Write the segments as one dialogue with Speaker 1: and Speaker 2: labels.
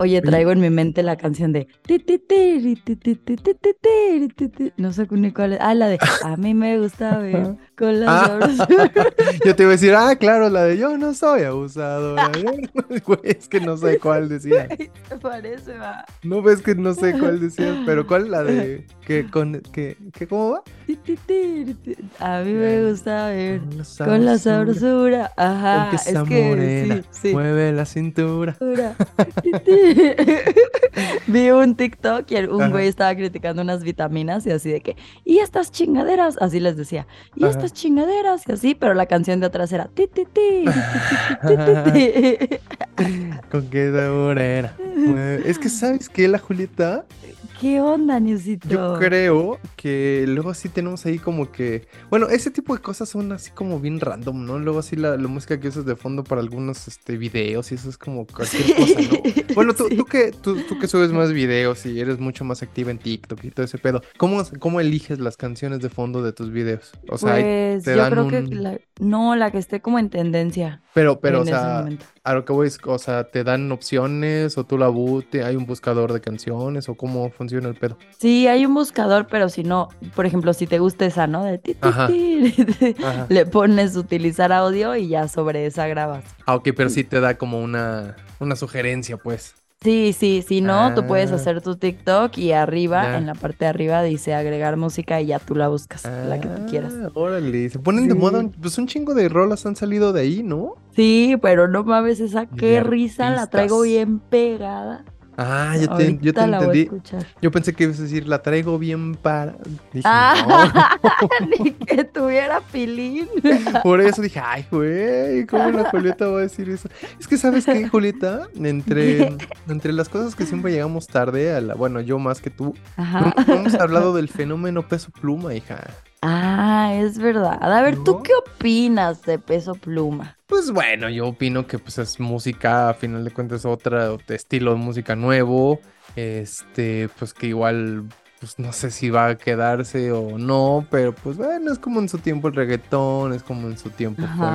Speaker 1: Oye, traigo en mi mente la canción de. No sé ni cuál es. Ah, la de. A mí me gusta ver con las
Speaker 2: ah, Yo te iba a decir, ah, claro, la de yo no soy abusadora. es que no sé cuál decía.
Speaker 1: Te parece, va.
Speaker 2: No ves que no sé cuál decía, pero ¿cuál es la de. que con, que, que ¿Cómo va?
Speaker 1: A mí me gusta ver
Speaker 2: con la sabrosura.
Speaker 1: Ajá.
Speaker 2: Porque esa
Speaker 1: es que,
Speaker 2: morena mueve la cintura.
Speaker 1: Vi un TikTok y un güey estaba criticando unas vitaminas y así de que, y estas chingaderas, así les decía, y estas chingaderas y así, pero la canción de atrás era ti, ti, ti, ti, ti, ti, ti, ti.
Speaker 2: Con que esa morena mueve- Es que sabes que la Julieta,
Speaker 1: ¿Qué onda, Niusito?
Speaker 2: yo creo que luego sí tenemos ahí como que, bueno, ese tipo de cosas son así como bien random, ¿no? Luego así la, la música que usas de fondo para algunos este videos y eso es como cualquier
Speaker 1: Sí.
Speaker 2: cosa, ¿no? Bueno, tú,
Speaker 1: Sí.
Speaker 2: tú que tú, tú que subes más videos y eres mucho más activa en TikTok y todo ese pedo, ¿cómo, cómo eliges las canciones de fondo de tus videos? O sea,
Speaker 1: Pues
Speaker 2: te
Speaker 1: yo
Speaker 2: dan
Speaker 1: creo que la- no, la que esté como en tendencia
Speaker 2: pero, pero, o sea, a lo que voy o sea, ¿te dan opciones o tú la bute, hay un buscador de canciones o cómo funciona el pedo?
Speaker 1: Sí, hay un buscador, pero si no, por ejemplo, si te gusta esa, ¿no? De ti, ti,
Speaker 2: Ajá.
Speaker 1: ti,
Speaker 2: Ajá.
Speaker 1: le pones utilizar audio y ya sobre esa grabas.
Speaker 2: Ah, ok, pero sí te da como una, una sugerencia, pues.
Speaker 1: Sí, sí, si no, tú puedes
Speaker 2: Ah.
Speaker 1: hacer tu TikTok y arriba,
Speaker 2: Ya.
Speaker 1: en la parte de arriba dice agregar música y ya tú la buscas, la que tú quieras.
Speaker 2: Ah, Órale, se ponen de moda, pues un chingo de rolas han salido de ahí, ¿no?
Speaker 1: Sí, pero no mames, esa qué risa, la traigo bien pegada.
Speaker 2: Ah, yo te, yo entendí. Yo pensé que ibas a decir, la traigo bien para. Dije,
Speaker 1: Ah, ni que tuviera pilín.
Speaker 2: Por eso dije, ay, güey, ¿cómo la Julieta va a decir eso? Es que, ¿sabes qué, Julieta? Entre, entre las cosas que siempre llegamos tarde, a la, bueno, yo más que tú,
Speaker 1: Ajá.
Speaker 2: nunca hemos hablado del fenómeno peso pluma, hija.
Speaker 1: Ah, es verdad. A ver, ¿tú qué opinas de Peso Pluma?
Speaker 2: Pues bueno, yo opino que pues es música, a final de cuentas otro estilo de música nuevo, este, pues que igual, pues no sé si va a quedarse o no, pero pues bueno, es como en su tiempo el reggaetón, es como en su tiempo fue,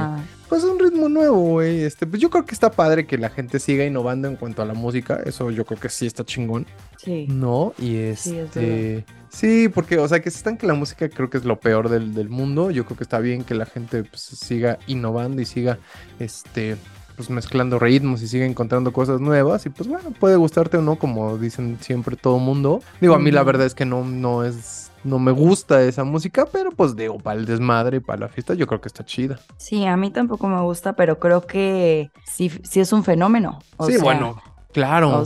Speaker 2: pues un ritmo nuevo, güey, este, pues yo creo que está padre que la gente siga innovando en cuanto a la música, eso yo creo que sí está chingón,
Speaker 1: Sí.
Speaker 2: ¿no? Y
Speaker 1: Sí, es
Speaker 2: este... Sí, porque, o sea, que se estanque la música creo que es lo peor del, del mundo. Yo creo que está bien que la gente pues, siga innovando y siga, este, pues mezclando ritmos y siga encontrando cosas nuevas. Y pues bueno, puede gustarte o no, como dicen siempre todo mundo. Digo, a mí la verdad es que no, no es, no me gusta esa música, pero pues digo, para el desmadre, para la fiesta, yo creo que está chida.
Speaker 1: Sí, a mí tampoco me gusta, pero creo que sí, sí es un fenómeno. O
Speaker 2: sí,
Speaker 1: sea,
Speaker 2: bueno, claro.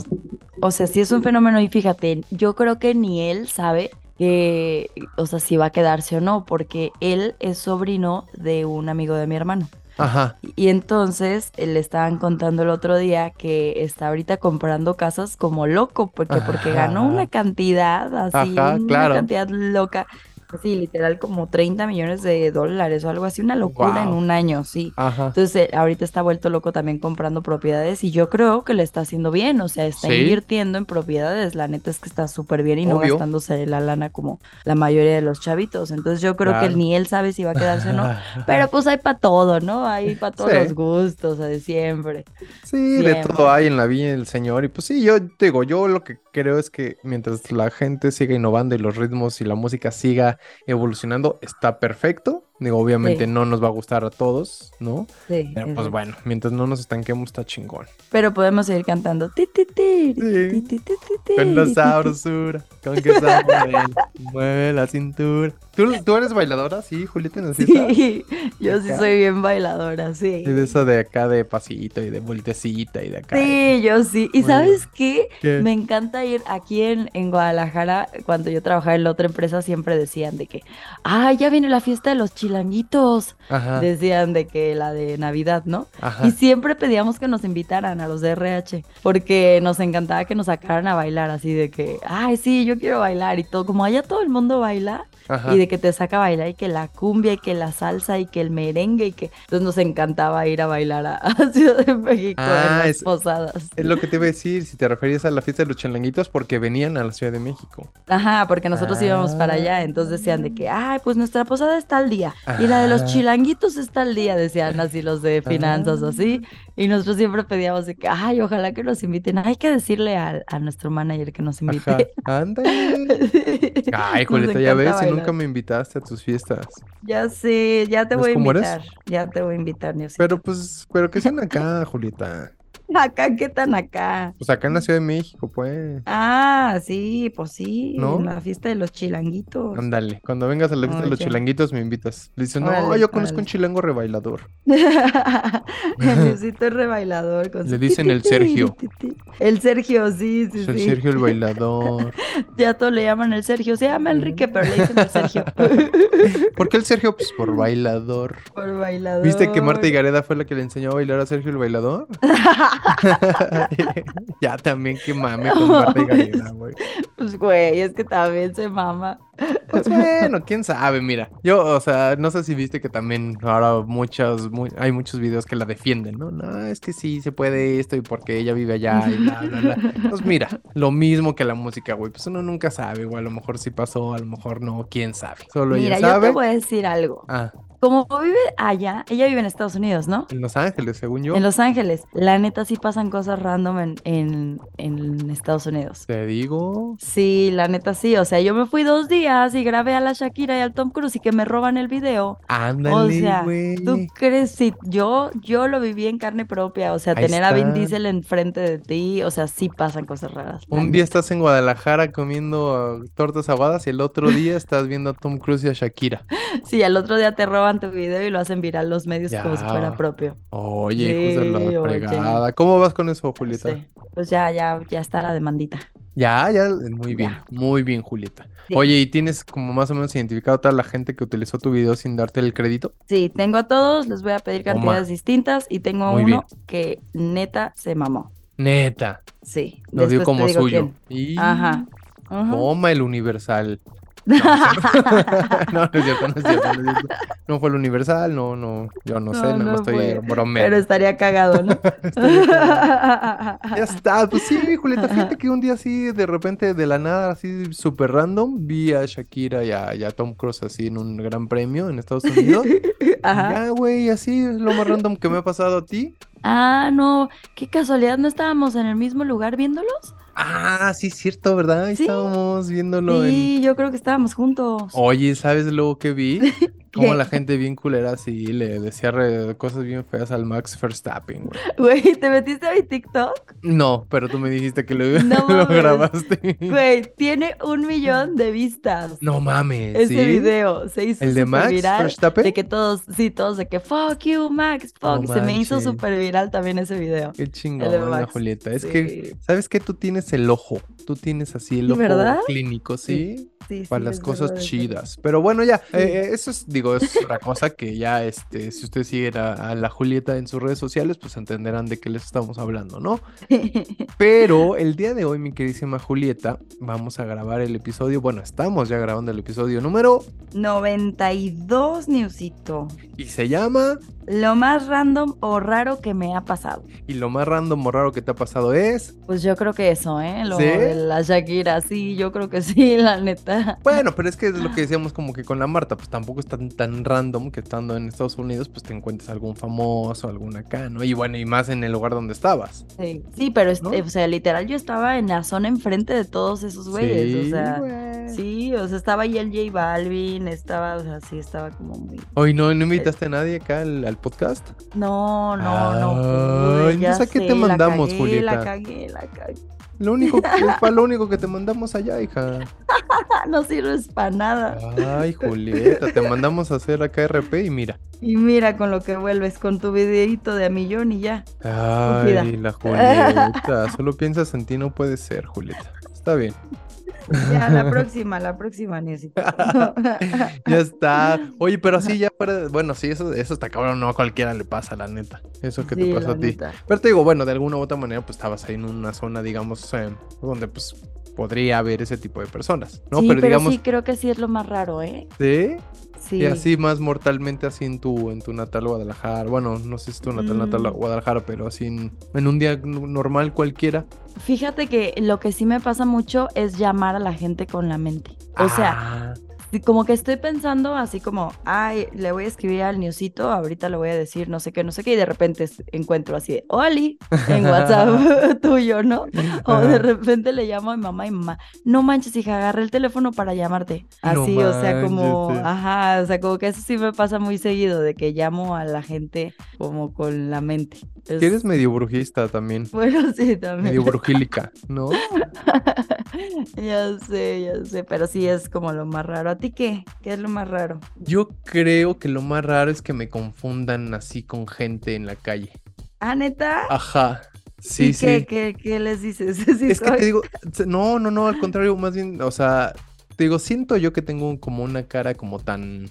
Speaker 1: O, o sea, sí es un fenómeno y fíjate, yo creo que ni él sabe que, o sea, si va a quedarse o no, porque él es sobrino de un amigo de mi hermano.
Speaker 2: Ajá.
Speaker 1: Y entonces eh, le estaban contando el otro día que está ahorita comprando casas como loco, porque, porque ganó una cantidad así,
Speaker 2: Ajá,
Speaker 1: una cantidad loca, así literal como 30 millones de dólares o algo así, una locura en un año, sí.
Speaker 2: Ajá.
Speaker 1: Entonces, eh, ahorita está vuelto loco también comprando propiedades y yo creo que le está haciendo bien, o sea, está
Speaker 2: Sí.
Speaker 1: invirtiendo en propiedades, la neta es que está súper bien y no gastándose la lana como la mayoría de los chavitos. Entonces, yo creo que ni él sabe si va a quedarse o no, pero pues hay para todo, ¿no? Hay para todos
Speaker 2: Sí.
Speaker 1: los gustos, o sea, de siempre.
Speaker 2: Sí, de todo hay en la vida del Señor. Y pues sí, yo digo, yo lo que creo es que mientras la gente siga innovando y los ritmos y la música siga evolucionando, está perfecto. Digo, obviamente
Speaker 1: Sí.
Speaker 2: no nos va a gustar a todos, ¿no?
Speaker 1: Sí,
Speaker 2: Pero
Speaker 1: es
Speaker 2: pues bueno, mientras no nos estanquemos, está chingón.
Speaker 1: Pero podemos seguir cantando. Ti, ti, ti,
Speaker 2: Sí. Con la sabrosura, con que morena mueve la cintura. ¿Tú, tú eres bailadora? Sí, Julieta, fiesta?
Speaker 1: Sí, yo sí
Speaker 2: Acá.
Speaker 1: soy bien bailadora, sí.
Speaker 2: Y de esa de acá de pasito y de voltecita y de acá.
Speaker 1: Sí, yo sí. ¿Y
Speaker 2: Muy
Speaker 1: sabes qué?
Speaker 2: ¿Qué?
Speaker 1: Me encanta ir aquí en, en Guadalajara, cuando yo trabajaba en la otra empresa, siempre decían de que, ah, ya viene la fiesta de los chilanguitos.
Speaker 2: Ajá,
Speaker 1: Decían de que la de Navidad, ¿no?
Speaker 2: ajá.
Speaker 1: Y siempre pedíamos que nos invitaran a los de RH, porque nos encantaba que nos sacaran a bailar, así de que, ay, sí, yo quiero bailar y todo. Como allá todo el mundo baila,
Speaker 2: Ajá.
Speaker 1: y de que te saca a bailar y que la cumbia y que la salsa y que el merengue y que entonces nos encantaba ir a bailar a, a Ciudad de México en
Speaker 2: Ah,
Speaker 1: las
Speaker 2: es-
Speaker 1: posadas.
Speaker 2: Es lo que te iba a decir, si te referías a la fiesta de los chalanguitos, porque venían a la Ciudad de México.
Speaker 1: Ajá, porque nosotros íbamos para
Speaker 2: Ah.
Speaker 1: allá, entonces decían de que, ay, pues nuestra posada está al día y la de los
Speaker 2: Ah.
Speaker 1: chilanguitos está al día, decían así los de finanzas
Speaker 2: Ah.
Speaker 1: así, y nosotros siempre pedíamos de que, ay, ojalá que nos inviten, hay que decirle al- a, nuestro manager que nos invite.
Speaker 2: Ajá, ándale. Ay, Julieta, ya ves,
Speaker 1: bailar.
Speaker 2: Nunca me invitaste a tus fiestas.
Speaker 1: Ya sé, ya te
Speaker 2: ¿Ves
Speaker 1: voy a
Speaker 2: cómo eres?
Speaker 1: invitar, ya te voy a invitar.
Speaker 2: Pero pues, pero que sean acá, Julieta.
Speaker 1: Acá, ¿qué tan acá?
Speaker 2: Pues acá en la Ciudad de México, pues.
Speaker 1: Ah, sí, pues sí,
Speaker 2: ¿No?
Speaker 1: en la fiesta de los chilanguitos.
Speaker 2: Ándale, cuando vengas a la fiesta de los
Speaker 1: Oye.
Speaker 2: chilanguitos me invitas. Le dices, no,
Speaker 1: Órale,
Speaker 2: yo conozco
Speaker 1: órale.
Speaker 2: un chilango rebailador.
Speaker 1: Luisito es rebailador. Con
Speaker 2: Le dicen el Sergio.
Speaker 1: El Sergio, sí, sí,
Speaker 2: Es el
Speaker 1: sí.
Speaker 2: Sergio el bailador.
Speaker 1: Ya todos le llaman el Sergio. Se llama Enrique, pero le dicen el Sergio.
Speaker 2: ¿Por qué el Sergio? Pues por bailador.
Speaker 1: Por bailador.
Speaker 2: ¿Viste que Marta Higareda fue la que le enseñó a bailar a Sergio el bailador? ya también que mame con Marta Higareda, güey.
Speaker 1: Pues, güey, es que también se mama.
Speaker 2: Pues bueno, quién sabe, mira. Yo, o sea, no sé si viste que también ahora muchas, mu- hay muchos videos que la defienden, ¿no? No, es que sí se puede esto y porque ella vive allá y bla, bla, bla. Pues mira, lo mismo que la música, güey. Pues uno nunca sabe, güey. A lo mejor sí pasó, a lo mejor no, quién sabe. Solo
Speaker 1: Mira,
Speaker 2: ella
Speaker 1: yo te
Speaker 2: sabe.
Speaker 1: voy a decir algo.
Speaker 2: Ah,
Speaker 1: Como vive allá, ella vive en Estados Unidos, ¿no?
Speaker 2: en Los Ángeles, según yo.
Speaker 1: En Los Ángeles. La neta sí pasan cosas random en, en, en Estados Unidos.
Speaker 2: Te digo.
Speaker 1: Sí, la neta sí. O sea, yo me fui dos días y grabé a la Shakira y al Tom Cruise y que me roban el video.
Speaker 2: Ándale,
Speaker 1: O sea,
Speaker 2: güey.
Speaker 1: ¿tú crees? Sí, yo, yo lo viví en carne propia. O sea,
Speaker 2: Ahí
Speaker 1: tener a Vin. Diesel enfrente de ti. O sea, sí pasan cosas raras.
Speaker 2: Un
Speaker 1: neta.
Speaker 2: día estás en Guadalajara comiendo tortas aguadas y el otro día estás viendo a Tom Cruise y a Shakira.
Speaker 1: Sí, al otro día te roban tu video y lo hacen viral los medios como si fuera propio.
Speaker 2: Oye, hijos de la
Speaker 1: Sí, oye.
Speaker 2: fregada. ¿Cómo vas con eso, Julieta?
Speaker 1: Sí. Pues ya, ya, ya está la demandita.
Speaker 2: Ya, ya, muy bien,
Speaker 1: Ya.
Speaker 2: muy bien, Julieta.
Speaker 1: Sí.
Speaker 2: Oye, ¿y tienes como más o menos identificado a toda la gente que utilizó tu video sin darte el crédito?
Speaker 1: Sí, tengo a todos, les voy a pedir cantidades distintas y tengo a uno que neta se mamó.
Speaker 2: Neta,
Speaker 1: Sí.
Speaker 2: lo dio como suyo. Y
Speaker 1: Ajá.
Speaker 2: Toma el universal. No, no, no es cierto, no es cierto, no es cierto. No fue el universal, no, no, yo no, sé,
Speaker 1: No,
Speaker 2: estoy
Speaker 1: fue.
Speaker 2: bromeando.
Speaker 1: Pero estaría cagado, ¿no?
Speaker 2: Ya está, pues sí, Julieta, fíjate que un día así, de repente, de la nada, así súper random, vi a Shakira y a, y a Tom Cruise así en un gran premio en Estados Unidos.
Speaker 1: Ajá.
Speaker 2: Ya, güey, así es lo más random que me ha pasado a ti.
Speaker 1: Ah, no, qué casualidad, ¿no estábamos en el mismo lugar viéndolos?
Speaker 2: Ah, sí, es cierto, ¿verdad? Ahí
Speaker 1: Sí.
Speaker 2: estábamos viéndolo en...
Speaker 1: Sí, yo creo que estábamos juntos.
Speaker 2: Oye, ¿sabes luego que vi? Como la gente bien culera así le decía cosas bien feas al Max Verstappen, güey.
Speaker 1: Güey, ¿te metiste a mi TikTok?
Speaker 2: No, pero tú me dijiste que lo,
Speaker 1: No
Speaker 2: lo grabaste.
Speaker 1: Güey, tiene un millón de vistas.
Speaker 2: No mames,
Speaker 1: Ese
Speaker 2: ¿sí?
Speaker 1: video se hizo
Speaker 2: ¿El de Max
Speaker 1: viral.
Speaker 2: Verstappen?
Speaker 1: De que todos, sí, todos de que fuck you, Max,
Speaker 2: No
Speaker 1: fuck. se me hizo súper viral también ese video.
Speaker 2: Qué chingón, Julieta. Es que. ¿sabes qué? Tú tienes el ojo. Tú tienes así el ojo
Speaker 1: ¿verdad?
Speaker 2: clínico, ¿sí?
Speaker 1: Sí,
Speaker 2: Para
Speaker 1: sí,
Speaker 2: las cosas
Speaker 1: verdad,
Speaker 2: chidas. Pero bueno, ya,
Speaker 1: Sí.
Speaker 2: eh, eh, eso es, digo, es otra cosa que ya, este, si ustedes siguen a, a la Julieta en sus redes sociales, pues entenderán de qué les estamos hablando, ¿no? Pero el día de hoy, mi queridísima Julieta, vamos a grabar el episodio, bueno, estamos ya grabando el episodio número,
Speaker 1: 92, Newsito.
Speaker 2: Y se llama,
Speaker 1: Lo más random o raro que me ha pasado.
Speaker 2: y lo más random o raro que te ha pasado es,
Speaker 1: Pues yo creo que eso, ¿eh? Lo
Speaker 2: ¿Sí?
Speaker 1: de la Shakira, sí, yo creo que sí, la neta.
Speaker 2: bueno, pero es que es lo que decíamos como que con la Marta, pues tampoco es tan, tan random que estando en Estados Unidos, pues te encuentres algún famoso, algún acá, ¿no? Y bueno, y más en el lugar donde estabas.
Speaker 1: Sí, sí pero, es-
Speaker 2: ¿No?
Speaker 1: o sea, literal, yo estaba en la zona enfrente de todos esos güeyes, o
Speaker 2: Sí,
Speaker 1: sea,
Speaker 2: güey.
Speaker 1: sí, o sea, estaba ahí el J Balvin, estaba, o sea, sí, estaba como muy...
Speaker 2: Hoy no, no invitaste a nadie acá al, al podcast.
Speaker 1: No, no, no pude, ya
Speaker 2: ¿a qué te mandamos,
Speaker 1: cagué,
Speaker 2: Julieta?
Speaker 1: La cagué, la cagué.
Speaker 2: Lo único que fue lo único que te mandamos allá, hija.
Speaker 1: No sirves para nada.
Speaker 2: Ay, Julieta, te mandamos a hacer acá RP y mira.
Speaker 1: Y mira con lo que vuelves, con tu videito de a millón y ya.
Speaker 2: Ay, la Julieta. Solo piensas en ti, no puede ser, Julieta. Está bien.
Speaker 1: Ya, la próxima, la próxima, necesito.
Speaker 2: ya está. Oye, pero así ya para. Bueno, sí, eso, eso está cabrón, no a cualquiera le pasa, la neta. Eso que te
Speaker 1: Sí,
Speaker 2: pasa a ti.
Speaker 1: neta.
Speaker 2: Pero te digo, bueno, de alguna u otra manera, pues estabas ahí en una zona, digamos, eh, donde pues podría haber ese tipo de personas, ¿no?
Speaker 1: sí,
Speaker 2: pero,
Speaker 1: pero,
Speaker 2: digamos,
Speaker 1: sí, creo que sí es lo más raro, ¿eh?
Speaker 2: ¿sí?
Speaker 1: Sí.
Speaker 2: Y así más mortalmente así en tu, en tu natal Guadalajara. Bueno, no sé si es tu natal natal
Speaker 1: Mm.
Speaker 2: Guadalajara, pero así en, en un día normal cualquiera.
Speaker 1: Fíjate que lo que sí me pasa mucho es llamar a la gente con la mente. O sea,
Speaker 2: Ah,
Speaker 1: como que estoy pensando así como, ay, le voy a escribir al newsito, ahorita le voy a decir no sé qué, no sé qué, y de repente encuentro así de, Oli, en WhatsApp tuyo, ¿no? O de repente le llamo a mi mamá y mamá, no manches, hija, agarré el teléfono para llamarte.
Speaker 2: No
Speaker 1: Así, o sea, como, ajá, o sea, como que eso sí me pasa muy seguido, de que llamo a la gente como con la mente. Es-
Speaker 2: eres medio brujista también.
Speaker 1: Bueno, sí, también.
Speaker 2: Medio brujílica, ¿no?
Speaker 1: Ya sé, ya sé, pero sí es como lo más raro. ¿A ti qué? ¿Qué es lo más raro?
Speaker 2: Yo creo que lo más raro es que me confundan así con gente en la calle.
Speaker 1: Ah, neta.
Speaker 2: Ajá. Sí,
Speaker 1: ¿Y
Speaker 2: sí.
Speaker 1: qué, qué, qué les dices? Sí
Speaker 2: Es que te digo, no, no, no, al contrario, más bien, o sea, te digo, siento yo que tengo como una cara como tan,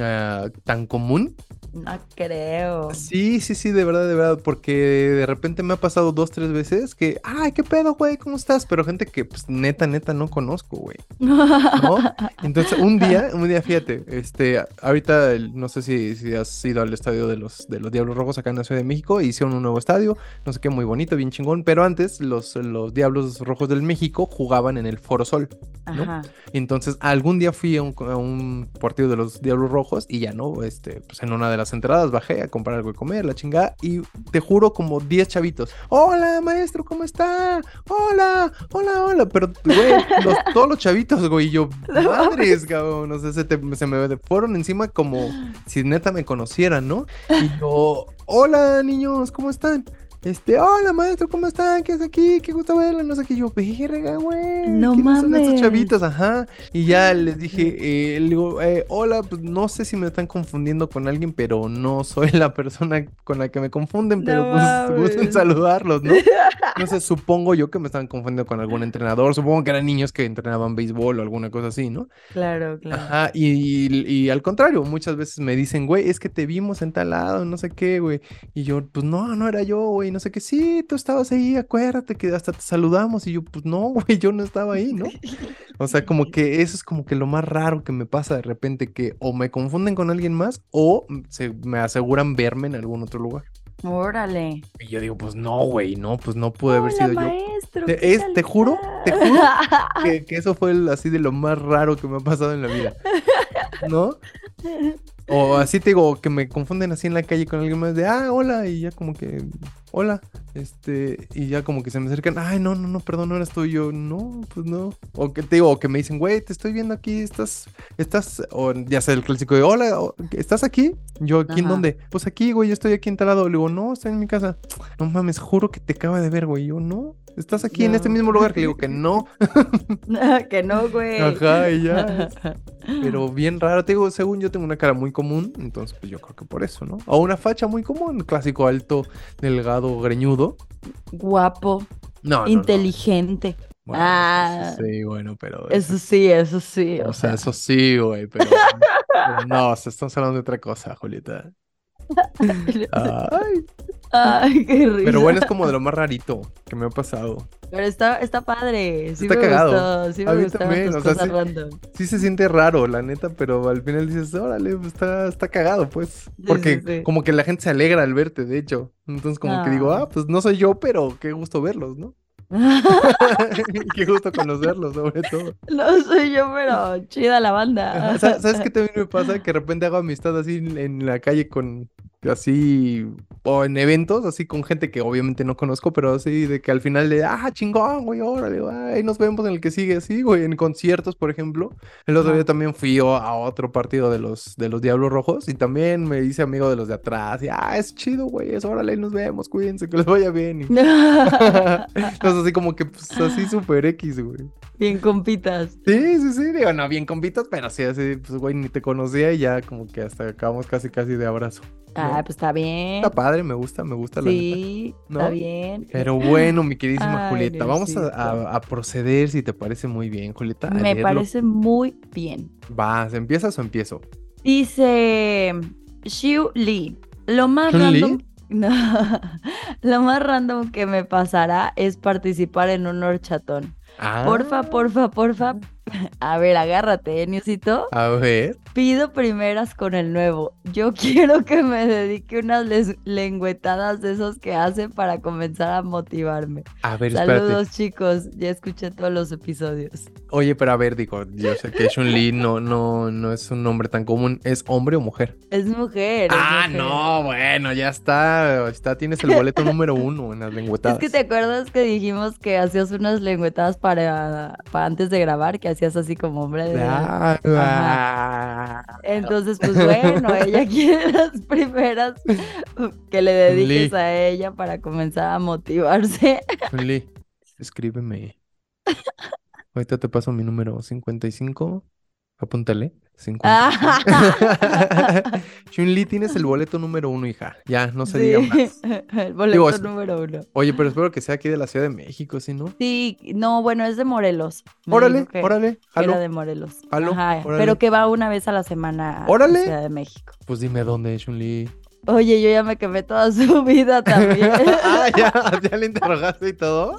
Speaker 2: ah, tan común.
Speaker 1: No creo.
Speaker 2: Sí, sí, sí, de verdad, de verdad, porque de repente me ha pasado dos, tres veces que, ay, qué pedo, güey, ¿cómo estás? Pero gente que, pues, neta, neta, no conozco, güey. ¿no? Entonces, un día, un día, fíjate, este, ahorita, no sé si, si has ido al estadio de los, de los Diablos Rojos acá en la Ciudad de México, hicieron un nuevo estadio, no sé qué, muy bonito, bien chingón, pero antes los, los Diablos Rojos del México jugaban en el Foro Sol. ¿no?
Speaker 1: Ajá.
Speaker 2: Entonces, algún día fui a un, a un partido de los Diablos Rojos y ya no, este, pues en una de las entradas bajé a comprar algo de comer, la chingada, y te juro como 10 chavitos. Hola, maestro, ¿cómo está? Hola, hola, hola. Pero, güey, los- todos los chavitos, güey, y yo, madres, cabrón, o sea, se, te- se me fueron encima como si neta me conocieran, ¿no? Y yo, hola, niños, ¿cómo están? Este, hola maestro, ¿cómo están? ¿Qué hace aquí? Qué gusto verlo, no sé qué. Yo, verga, güey.
Speaker 1: No
Speaker 2: ¿quiénes son estos
Speaker 1: mames.
Speaker 2: chavitos? Ajá. Y ya les dije, eh, le digo, eh, hola, pues no sé si me están confundiendo con alguien, pero no soy la persona con la que me confunden, pero
Speaker 1: No
Speaker 2: pues gusten
Speaker 1: mames.
Speaker 2: saludarlos, ¿no? No sé, supongo yo que me estaban confundiendo con algún entrenador. Supongo que eran niños que entrenaban béisbol o alguna cosa así, ¿no?
Speaker 1: Claro, claro.
Speaker 2: Ajá, y, y- y al contrario, muchas veces me dicen, güey, es que te vimos en tal lado, no sé qué, güey. Y yo, pues no, no era yo, güey, no sé qué. Sí, tú estabas ahí, acuérdate que hasta te saludamos. Y yo, pues no, güey, yo no estaba ahí, ¿no? O sea, como que eso es como que lo más raro que me pasa de repente, que o me confunden con alguien más o se me aseguran verme en algún otro lugar.
Speaker 1: Órale.
Speaker 2: Y yo digo, pues no, güey, no, pues no pude haber sido yo.
Speaker 1: maestro.
Speaker 2: Te-
Speaker 1: ¿qué
Speaker 2: es- te juro, te juro Que, que eso fue el- así de lo más raro que me ha pasado en la vida. ¿No? O así te digo, que me confunden así en la calle con alguien más de, ah, hola, y ya como que, hola, este, y ya como que se me acercan, ay, no, no, no, perdón, no eres tú, y yo, no, pues no. O que te digo, o que me dicen, güey, te estoy viendo aquí, estás, estás, o ya sea el clásico de, hola, ¿estás aquí? Yo, ¿aquí en
Speaker 1: Ajá.
Speaker 2: dónde? Pues aquí, güey, yo estoy aquí en tal lado. Le digo, no, estoy en mi casa. No mames, juro que te acaba de ver, güey. Yo, no, estás aquí en este mismo lugar. Que le digo que no.
Speaker 1: que no, güey.
Speaker 2: Ajá, y ya. Pero bien raro, te digo, según yo tengo una cara muy común, entonces pues yo creo que por eso, ¿no? O una facha muy común, clásico alto, delgado, greñudo.
Speaker 1: Guapo,
Speaker 2: No, no, no.
Speaker 1: inteligente.
Speaker 2: Bueno,
Speaker 1: Ah.
Speaker 2: sí, bueno, pero...
Speaker 1: Eso sí, eso sí.
Speaker 2: O sea, eso sí, güey, pero... pero no, o sea, estamos hablando de otra cosa, Julieta. Ay,
Speaker 1: Ay, qué risa.
Speaker 2: pero bueno, es como de lo más rarito que me ha pasado.
Speaker 1: Pero está, está padre. Sí
Speaker 2: Está
Speaker 1: me
Speaker 2: cagado.
Speaker 1: gustó. Sí
Speaker 2: A
Speaker 1: me
Speaker 2: mí
Speaker 1: gustaron
Speaker 2: también,
Speaker 1: tus
Speaker 2: o sea,
Speaker 1: cosas
Speaker 2: sí.
Speaker 1: random.
Speaker 2: Sí se siente raro, la neta, pero al final dices, órale, pues está, está cagado, pues. Porque
Speaker 1: sí,
Speaker 2: como que la gente se alegra al verte, de hecho. Entonces como que digo,
Speaker 1: Ah.
Speaker 2: ah, pues no soy yo, pero qué gusto verlos, ¿no? qué gusto conocerlos, sobre todo.
Speaker 1: no soy yo, pero chida la banda.
Speaker 2: ¿Sabes, qué también me pasa? Que de repente hago amistad así en la calle con, así, o en eventos, así con gente que obviamente no conozco, pero así de que al final de, ah, chingón, güey, órale, ahí nos vemos en el que sigue, así, güey, en conciertos, por ejemplo. El otro día también fui yo a otro partido de los, de los Diablos Rojos y también me hice amigo de los de atrás y, ah, es chido, güey, es órale, ahí nos vemos, cuídense, que les vaya bien. Y... Entonces así como que, pues, así súper X, güey.
Speaker 1: Bien compitas.
Speaker 2: Sí, sí, sí, digo, no bien compitas, pero sí, así, pues, güey, ni te conocía y ya como que hasta acabamos casi, casi de abrazo.
Speaker 1: Ah, pues está bien.
Speaker 2: Está padre, me gusta, me gusta la neta.
Speaker 1: Sí,
Speaker 2: ¿no?
Speaker 1: está bien.
Speaker 2: Pero bueno, mi queridísima
Speaker 1: Ay,
Speaker 2: Julieta, vamos a,
Speaker 1: Diosito.
Speaker 2: a- a proceder si te parece muy bien, Julieta.
Speaker 1: Me
Speaker 2: leerlo.
Speaker 1: parece muy bien.
Speaker 2: Vas, ¿empiezas o empiezo?
Speaker 1: Dice Xiu Li. Lo más random. No, lo más random que me pasará es participar en un horchatón.
Speaker 2: Ah,
Speaker 1: Porfa, porfa, porfa. A ver, agárrate, ¿eh, Niusito?
Speaker 2: A ver.
Speaker 1: Pido primeras con el nuevo. Yo quiero que me dedique unas lengüetadas de esos que hacen para comenzar a motivarme.
Speaker 2: A ver, espérate.
Speaker 1: Saludos, chicos. Ya escuché todos los episodios.
Speaker 2: Oye, pero a ver, digo, yo sé que Chun-Li no, no, no es un nombre tan común. ¿Es hombre o mujer?
Speaker 1: Es mujer. es
Speaker 2: Ah,
Speaker 1: mujer.
Speaker 2: no, bueno, ya está. está. Tienes el boleto número uno en las
Speaker 1: Es
Speaker 2: lengüetadas.
Speaker 1: que te acuerdas que dijimos que hacías unas lengüetadas para, para antes de grabar, que hacías así como hombre de...
Speaker 2: Ah.
Speaker 1: Entonces, pues bueno, ella quiere las primeras que le dediques a ella para comenzar a motivarse.
Speaker 2: Chun-Li, escríbeme. Ahorita te paso mi número 55. Apúntale. 55.
Speaker 1: Ah.
Speaker 2: Chun-Li, tienes el boleto número uno, hija. Ya, no se diga más.
Speaker 1: el boleto
Speaker 2: Digo,
Speaker 1: número uno.
Speaker 2: Oye, pero espero que sea aquí de la Ciudad de México, ¿sí, no?
Speaker 1: Sí, no, bueno, es de Morelos.
Speaker 2: Órale,
Speaker 1: que-
Speaker 2: órale, jalo.
Speaker 1: Era de Morelos.
Speaker 2: Jalo,
Speaker 1: Ajá,
Speaker 2: órale.
Speaker 1: pero que va una vez a la semana a
Speaker 2: Órale.
Speaker 1: Ciudad de México.
Speaker 2: Pues dime dónde, Chun-Li.
Speaker 1: Oye, yo ya me quemé toda su vida también.
Speaker 2: ah, ya, ya le interrogaste y todo.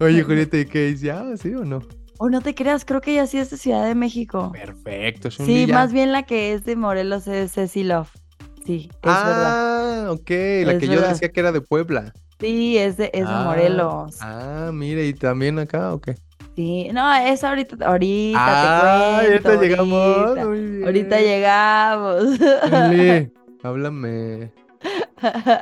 Speaker 2: Oye, Julieta, ¿y qué dice? ¿Ya? ¿Sí o no?
Speaker 1: O no te creas, creo que ella sí es de Ciudad de México.
Speaker 2: Perfecto, Chun-Li.
Speaker 1: Sí,
Speaker 2: ya.
Speaker 1: más bien la que es de Morelos es Ceci Love. Sí, es verdad.
Speaker 2: Ah, ok, la
Speaker 1: Es
Speaker 2: que yo
Speaker 1: verdad.
Speaker 2: decía que era de Puebla.
Speaker 1: Sí, es de, es de
Speaker 2: Ah,
Speaker 1: Morelos.
Speaker 2: Ah, mire, ¿y también acá o qué?
Speaker 1: Sí, no, es ahorita, ahorita
Speaker 2: Ah,
Speaker 1: te cuento.
Speaker 2: ahorita llegamos.
Speaker 1: ahorita.
Speaker 2: muy bien.
Speaker 1: Ahorita llegamos.
Speaker 2: Chun-Li, háblame.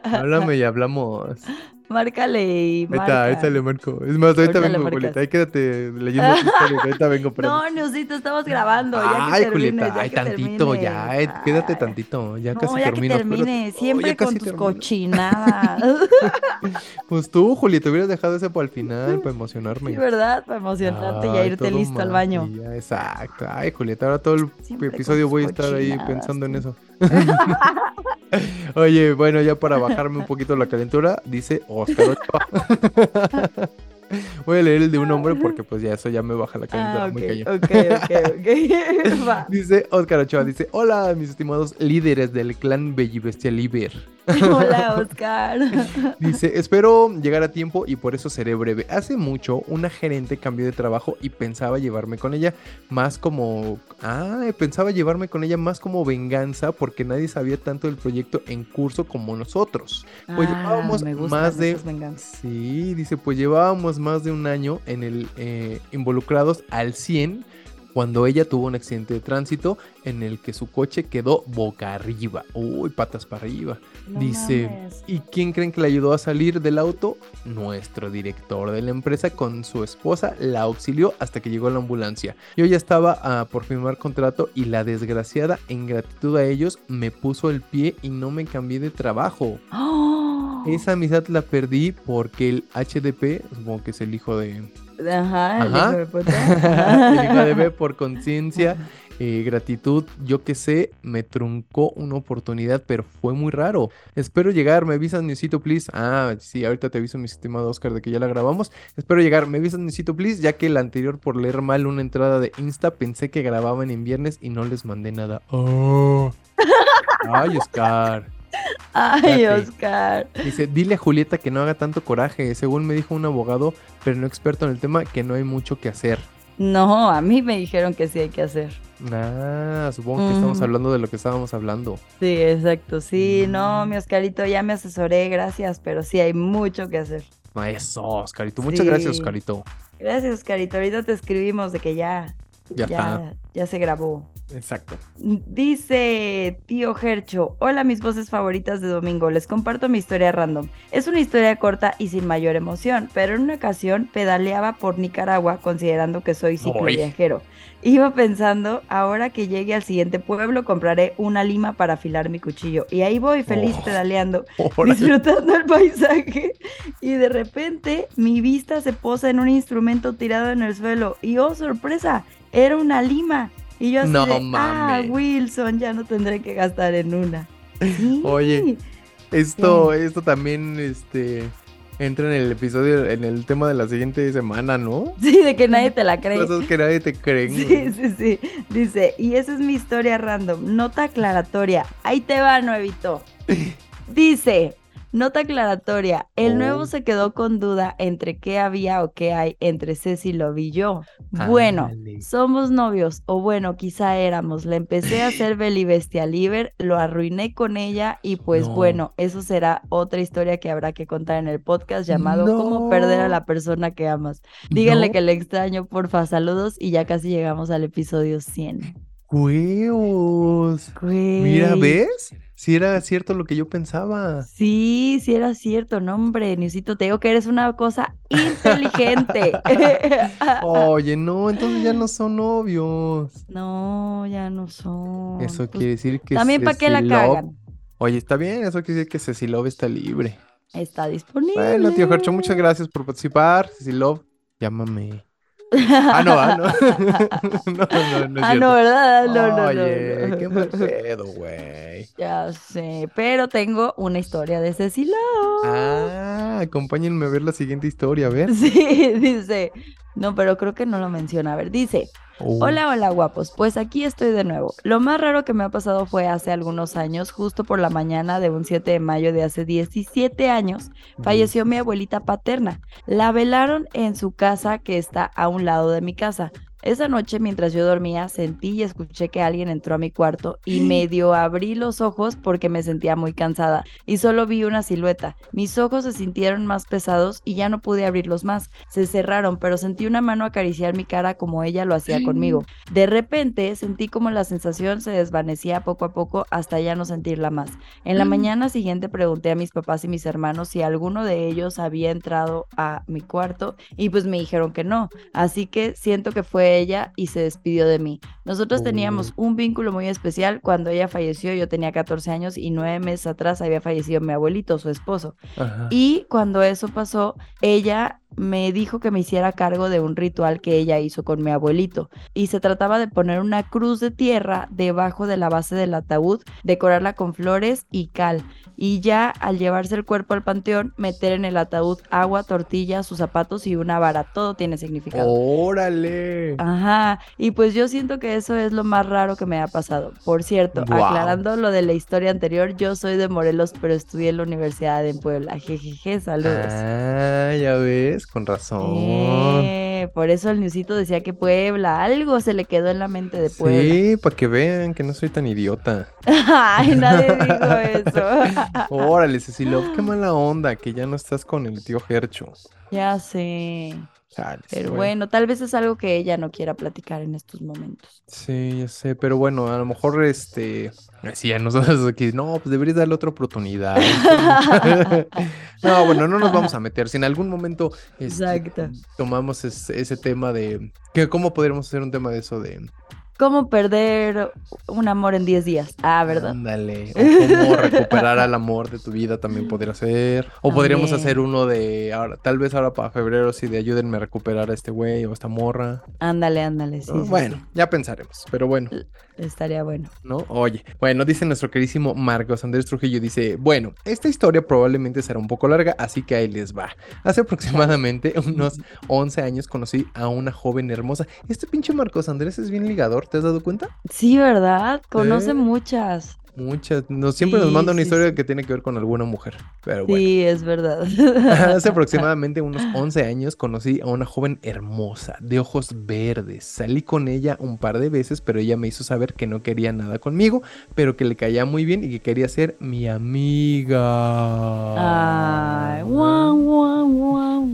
Speaker 2: Háblame y hablamos.
Speaker 1: Márcale y marca.
Speaker 2: ahorita le marco. Es más, ahorita
Speaker 1: Ahorita
Speaker 2: vengo. Julieta. Ahí quédate leyendo tu historia. Ahorita vengo, pero.
Speaker 1: No, Neusito, estamos grabando. Ya que
Speaker 2: Ay,
Speaker 1: termines,
Speaker 2: Julieta,
Speaker 1: ya
Speaker 2: ay,
Speaker 1: que
Speaker 2: tantito,
Speaker 1: termines.
Speaker 2: ya, eh, quédate
Speaker 1: Ay.
Speaker 2: tantito, ya
Speaker 1: No,
Speaker 2: casi
Speaker 1: ya
Speaker 2: termino.
Speaker 1: que
Speaker 2: pero-
Speaker 1: termine,
Speaker 2: Oh,
Speaker 1: siempre
Speaker 2: ya
Speaker 1: con tus
Speaker 2: termino.
Speaker 1: cochinadas.
Speaker 2: Pues tú, Juli, te hubieras dejado ese para el final, para emocionarme.
Speaker 1: Sí, ¿verdad? Para emocionarte y ya
Speaker 2: Ay,
Speaker 1: irte listo al baño.
Speaker 2: ya, exacto. Ay, Julieta, ahora todo el
Speaker 1: Siempre
Speaker 2: episodio voy a estar ahí pensando en eso. Oye, bueno, ya para bajarme un poquito la calentura, dice Oscar Ochoa. Voy a leer el de un hombre porque pues ya eso ya me baja la calentura
Speaker 1: Ah,
Speaker 2: muy.
Speaker 1: Va.
Speaker 2: Dice Oscar Ochoa, dice, hola mis estimados líderes del clan Bellibestia Liber.
Speaker 1: Hola, Oscar.
Speaker 2: Dice, espero llegar a tiempo y por eso seré breve. Hace mucho una gerente cambió de trabajo y pensaba llevarme con ella más como... Ah, pensaba llevarme con ella más como venganza porque nadie sabía tanto del proyecto en curso como nosotros. Pues
Speaker 1: Ah,
Speaker 2: llevábamos
Speaker 1: me
Speaker 2: más de... Sí, dice, pues llevábamos más de un año en el eh, involucrados al 100 cuando ella tuvo un accidente de tránsito en el que su coche quedó boca arriba. Uy, patas para arriba.
Speaker 1: No
Speaker 2: Dice,
Speaker 1: mames.
Speaker 2: ¿y quién creen que le ayudó a salir del auto? Nuestro director de la empresa con su esposa la auxilió hasta que llegó la ambulancia. Yo ya estaba por firmar contrato y la desgraciada, en gratitud a ellos, me puso el pie y no me cambié de trabajo.
Speaker 1: ¡Oh!
Speaker 2: Esa amistad la perdí porque el HDP, supongo que es el hijo de...
Speaker 1: Ajá, el
Speaker 2: Ajá.
Speaker 1: hijo de puta.
Speaker 2: el hijo de B por conciencia, eh, gratitud, yo que sé, me truncó una oportunidad, pero fue muy raro. Espero llegar, me avisas, Newsito, please. Ah, sí, ahorita te aviso, mi estimado Oscar, de que ya la grabamos. Espero llegar, me avisas, Newsito, please, ya que el anterior por leer mal una entrada de Insta pensé que grababan en viernes y no les mandé nada. Oh. Ay, Oscar.
Speaker 1: Ay. Oscar.
Speaker 2: Dice, dile a Julieta que no haga tanto coraje. Según me dijo un abogado, pero no experto en el tema, que no hay mucho que hacer.
Speaker 1: No, a mí me dijeron que sí hay que hacer.
Speaker 2: Ah, supongo que estamos hablando de lo que estábamos hablando.
Speaker 1: Sí, exacto. Sí, no,
Speaker 2: Mm.
Speaker 1: mi Oscarito, ya me asesoré, gracias, pero sí hay mucho que hacer.
Speaker 2: Eso, Oscarito. Muchas gracias. Oscarito.
Speaker 1: Gracias, Oscarito. Ahorita te escribimos de que ya,
Speaker 2: Ya.
Speaker 1: Ya se grabó.
Speaker 2: Exacto.
Speaker 1: Dice tío Gercho, hola mis voces favoritas de domingo, les comparto mi historia random. Es una historia corta y sin mayor emoción, pero en una ocasión pedaleaba por Nicaragua considerando que soy cicloviajero. Iba pensando, ahora que llegue al siguiente pueblo compraré una lima para afilar mi cuchillo. Y ahí voy feliz
Speaker 2: Oh.
Speaker 1: pedaleando, disfrutando el paisaje. Y de repente mi vista se posa en un instrumento tirado en el suelo. Y oh, sorpresa, era una lima. Y yo así
Speaker 2: No
Speaker 1: de, ah. Wilson, ya no tendré que gastar en una. Sí.
Speaker 2: Oye. Esto, esto también, este, entra en el episodio, en el tema de la siguiente semana, ¿no?
Speaker 1: Sí, de que nadie te la cree.
Speaker 2: Cosas que nadie te cree.
Speaker 1: Sí, sí, sí. Dice, y esa es mi historia random. Nota aclaratoria. Ahí te va, nuevito. Dice, nota aclaratoria. El
Speaker 2: Oh.
Speaker 1: nuevo se quedó con duda entre qué había o qué hay entre Ceci Love y yo. Bueno, somos novios, o bueno, quizá éramos. Le empecé a hacer Beli Bestia Liber, lo arruiné con ella y pues
Speaker 2: No.
Speaker 1: bueno, eso será otra historia que habrá que contar en el podcast llamado ¿Cómo perder a la persona que amas? Díganle
Speaker 2: No.
Speaker 1: que le extraño, porfa, saludos y ya casi llegamos al episodio 100.
Speaker 2: Huevos. Mira,
Speaker 1: Güey.
Speaker 2: ¿ves? Si era cierto lo que yo pensaba.
Speaker 1: Sí, sí era cierto, no hombre, Niusito, te digo que eres una cosa inteligente.
Speaker 2: Oye, no, entonces ya no son novios.
Speaker 1: No, ya no son.
Speaker 2: Eso
Speaker 1: Pues,
Speaker 2: quiere decir que
Speaker 1: También para qué la cagan.
Speaker 2: Oye, está bien, eso quiere decir que Ceci Love está libre.
Speaker 1: Está disponible.
Speaker 2: Bueno, tío Gercho, muchas gracias por participar. Ceci Love, llámame. Ah, no, ah, no. no, no, no
Speaker 1: Ah, no, ¿verdad? No, no, no,
Speaker 2: Oye,
Speaker 1: no.
Speaker 2: qué mal pedo, güey.
Speaker 1: Ya sé, pero tengo una historia de Cecilia.
Speaker 2: Ah, acompáñenme a ver la siguiente historia, a ver.
Speaker 1: Sí, dice. No, pero creo que no lo menciona. A ver, dice.
Speaker 2: Oh.
Speaker 1: Hola, hola guapos, pues aquí estoy de nuevo. Lo más raro que me ha pasado fue hace algunos años, justo por la mañana de un 7 de mayo de hace 17 años, falleció mi abuelita paterna. La velaron en su casa que está a un lado de mi casa. Esa noche mientras yo dormía sentí y escuché que alguien entró a mi cuarto y medio abrí los ojos porque me sentía muy cansada y solo vi una silueta. Mis ojos se sintieron más pesados y ya no pude abrirlos más. Se cerraron, pero sentí una mano acariciar mi cara como ella lo hacía conmigo. De repente sentí como la sensación se desvanecía poco a poco hasta ya no sentirla más. En la mañana siguiente pregunté a mis papás y mis hermanos si alguno de ellos había entrado a mi cuarto y pues me dijeron que no. Así que siento que fue ella y se despidió de mí. Nosotros teníamos un vínculo muy especial. Cuando ella falleció yo tenía 14 años y nueve meses atrás había fallecido mi abuelito, su esposo.
Speaker 2: Ajá.
Speaker 1: Y cuando eso pasó, ella me dijo que me hiciera cargo de un ritual que ella hizo con mi abuelito. Y se trataba de poner una cruz de tierra debajo de la base del ataúd, decorarla con flores y cal. Y ya al llevarse el cuerpo al panteón, meter en el ataúd agua, tortilla, sus zapatos y una vara. Todo tiene significado.
Speaker 2: Órale.
Speaker 1: Ajá, y pues yo siento que eso es lo más raro que me ha pasado. Por cierto, aclarando lo de la historia anterior, yo soy de Morelos, pero estudié en la Universidad en Puebla. Jejeje, saludos.
Speaker 2: Ah, ya ves, con razón.
Speaker 1: Eh, por eso el newsito decía que Puebla, algo se le quedó en la mente de Puebla.
Speaker 2: Sí, para que vean que no soy tan idiota.
Speaker 1: Ay, nadie dijo eso.
Speaker 2: Órale, Cecilio, qué mala onda que ya no estás con el tío Gercho.
Speaker 1: ya sé.
Speaker 2: Chales,
Speaker 1: Pero bueno, tal vez es algo que ella no quiera platicar en estos momentos.
Speaker 2: Sí, ya sé, pero bueno, a lo mejor este. Sí, a nosotros aquí, no, pues deberías darle otra oportunidad. no, bueno, no nos vamos a meter. Si en algún momento este, tomamos es- ese tema de. que ¿Cómo podríamos hacer un tema de eso de.
Speaker 1: ¿Cómo perder un amor en 10 días? Ah, ¿verdad?
Speaker 2: Ándale. O cómo recuperar al amor de tu vida también podría ser. O podríamos hacer uno de. Ahora, tal vez ahora para febrero, sí, de ayúdenme a recuperar a este güey o a esta morra.
Speaker 1: Ándale, ándale. Sí,
Speaker 2: ¿no?
Speaker 1: sí,
Speaker 2: bueno,
Speaker 1: sí.
Speaker 2: ya pensaremos. Pero bueno.
Speaker 1: Estaría bueno.
Speaker 2: ¿no? Oye, bueno, dice nuestro queridísimo Marcos Andrés Trujillo, dice, bueno, esta historia probablemente será un poco larga, así que ahí les va. Hace aproximadamente unos 11 años conocí a una joven hermosa. Este pinche Marcos Andrés es bien ligador, ¿te has dado cuenta?
Speaker 1: Sí, ¿verdad? Conoce
Speaker 2: ¿Eh?
Speaker 1: muchas.
Speaker 2: Muchas, nos, siempre nos manda una
Speaker 1: sí,
Speaker 2: historia
Speaker 1: sí.
Speaker 2: que tiene que ver con alguna mujer, pero bueno.
Speaker 1: Sí, es verdad.
Speaker 2: Hace aproximadamente unos 11 años conocí a una joven hermosa, de ojos verdes. Salí con ella un par de veces, pero ella me hizo saber que no quería nada conmigo, pero que le caía muy bien y que quería ser mi amiga.
Speaker 1: Ay, guau, guau, guau,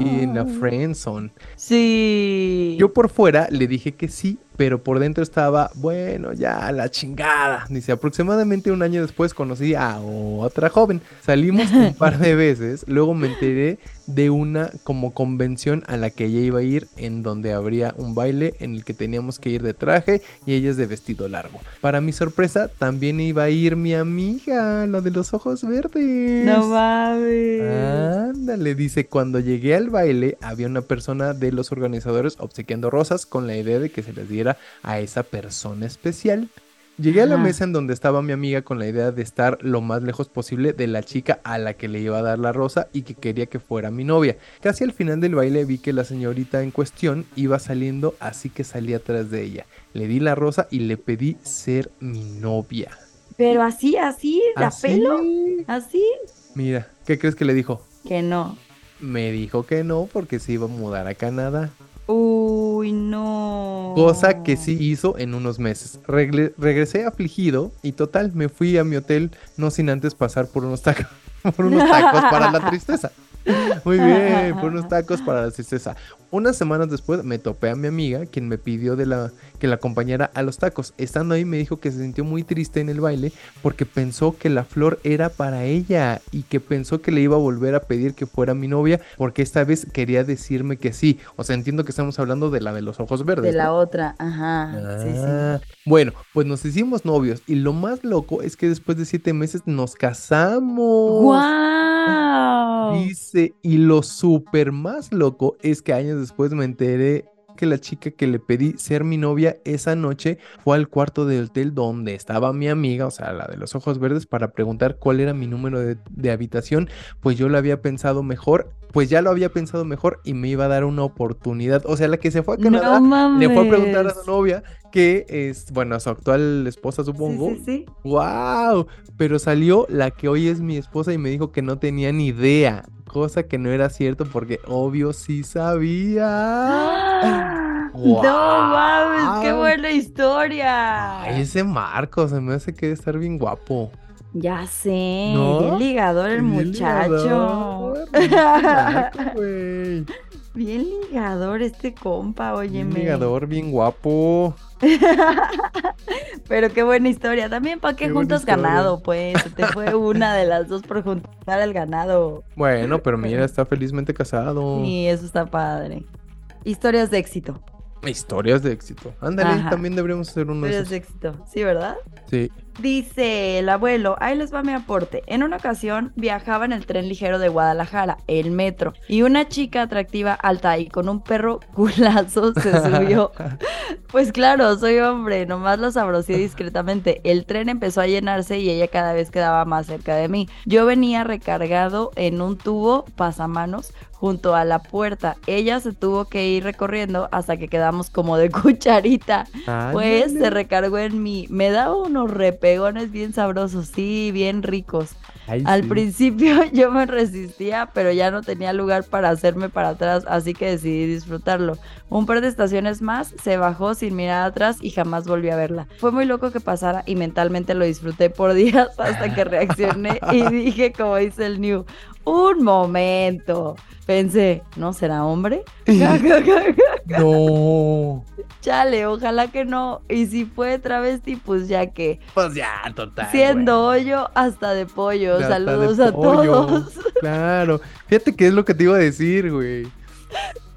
Speaker 2: Y, en la friendzone.
Speaker 1: Sí.
Speaker 2: Yo por fuera le dije que sí, pero por dentro estaba, bueno, ya la chingada. Dice, aproximadamente un año después conocí a otra joven. Salimos un par de veces, luego me enteré de una como convención a la que ella iba a ir, en donde habría un baile en el que teníamos que ir de traje y ella es de vestido largo. Para mi sorpresa, también iba a ir mi amiga, la de los ojos verdes.
Speaker 1: No mames.
Speaker 2: Ándale, dice, cuando llegué al baile había una persona de los organizadores obsequiando rosas con la idea de que se les diera a esa persona especial. Llegué a la
Speaker 1: Ajá.
Speaker 2: mesa en donde estaba mi amiga con la idea de estar lo más lejos posible de la chica a la que le iba a dar la rosa y que quería que fuera mi novia. Casi al final del baile vi que la señorita en cuestión iba saliendo, así que salí atrás de ella. Le di la rosa y le pedí ser mi novia.
Speaker 1: Pero así, así, de
Speaker 2: ¿Así?
Speaker 1: pelo, así.
Speaker 2: Mira, ¿qué crees que le dijo?
Speaker 1: Que no.
Speaker 2: Me dijo que no porque se iba a mudar a Canadá.
Speaker 1: Uy, no.
Speaker 2: Cosa que sí hizo en unos meses. Regresé afligido y total, me fui a mi hotel no sin antes pasar por unos tacos, por unos tacos para la tristeza. Muy bien, por unos tacos para la tristeza. Unas semanas después me topé a mi amiga, quien me pidió de la, que la acompañara a los tacos. Estando ahí me dijo que se sintió muy triste en el baile porque pensó que la flor era para ella y que pensó que le iba a volver a pedir que fuera mi novia porque esta vez quería decirme que sí. O sea, entiendo que estamos hablando de la de los ojos verdes.
Speaker 1: De la
Speaker 2: ¿no?
Speaker 1: otra, ajá. Sí, sí.
Speaker 2: Ah, Bueno, pues nos hicimos novios y lo más loco es que después de siete meses nos casamos.
Speaker 1: ¡Guau!
Speaker 2: Dice, y lo súper más loco es que años después me enteré que la chica que le pedí ser mi novia esa noche fue al cuarto del hotel donde estaba mi amiga, o sea, la de los ojos verdes, para preguntar cuál era mi número de, de habitación, pues yo lo había pensado mejor, pues ya lo había pensado mejor y me iba a dar una oportunidad. O sea, la que se fue a Canadá
Speaker 1: No
Speaker 2: le fue a preguntar a su novia, que es, bueno, a su actual esposa, supongo.
Speaker 1: Sí, sí, sí.
Speaker 2: ¡Wow! Pero salió la que hoy es mi esposa y me dijo que no tenía ni idea. Cosa que no era cierto porque obvio sí sabía.
Speaker 1: ¡Ah! No mames, qué buena historia.
Speaker 2: Ay, ese Marco se me hace que debe estar bien guapo.
Speaker 1: Ya sé,
Speaker 2: ¿No?
Speaker 1: bien ligador el
Speaker 2: Bien
Speaker 1: muchacho.
Speaker 2: ligador, Marco, güey.
Speaker 1: Bien ligador este compa,
Speaker 2: Bien
Speaker 1: óyeme.
Speaker 2: ligador, bien guapo.
Speaker 1: Pero qué buena historia. También, ¿para qué,
Speaker 2: historia.
Speaker 1: ganado? Pues te fue una de las dos por juntar el ganado.
Speaker 2: Bueno, pero mira, está felizmente casado.
Speaker 1: Y eso está padre. Historias de éxito.
Speaker 2: Historias de éxito. Ándale,
Speaker 1: Ajá.
Speaker 2: también deberíamos hacer uno de
Speaker 1: Historias
Speaker 2: esos.
Speaker 1: de éxito. Sí, ¿verdad?
Speaker 2: Sí.
Speaker 1: Dice el abuelo, ahí les va mi aporte. En una ocasión viajaba en el tren ligero de Guadalajara, el metro, y una chica atractiva, alta y con un perro culazo se subió. Pues claro, soy hombre, nomás la sabrosé discretamente. El tren empezó a llenarse y ella cada vez quedaba más cerca de mí. Yo venía recargado en un tubo pasamanos junto a la puerta. Ella se tuvo que ir recorriendo hasta que quedamos como de cucharita. Pues se recargó en mí. Me daba unos repegones bien sabrosos, sí, bien ricos.
Speaker 2: Ay,
Speaker 1: Al
Speaker 2: sí.
Speaker 1: principio yo me resistía, pero ya no tenía lugar para hacerme para atrás, así que decidí disfrutarlo. Un par de estaciones más, se bajó sin mirar atrás y jamás volví a verla. Fue muy loco que pasara y mentalmente lo disfruté por días hasta que reaccioné y dije, como dice el New, un momento. Pensé, ¿no será hombre?
Speaker 2: No.
Speaker 1: Chale, ojalá que no. Y si fue travesti, pues ya que.
Speaker 2: Pues ya, total.
Speaker 1: Siendo hoyo hasta de pollo.
Speaker 2: De
Speaker 1: Saludos a todos.
Speaker 2: Claro. Fíjate que es lo que te iba a decir, güey.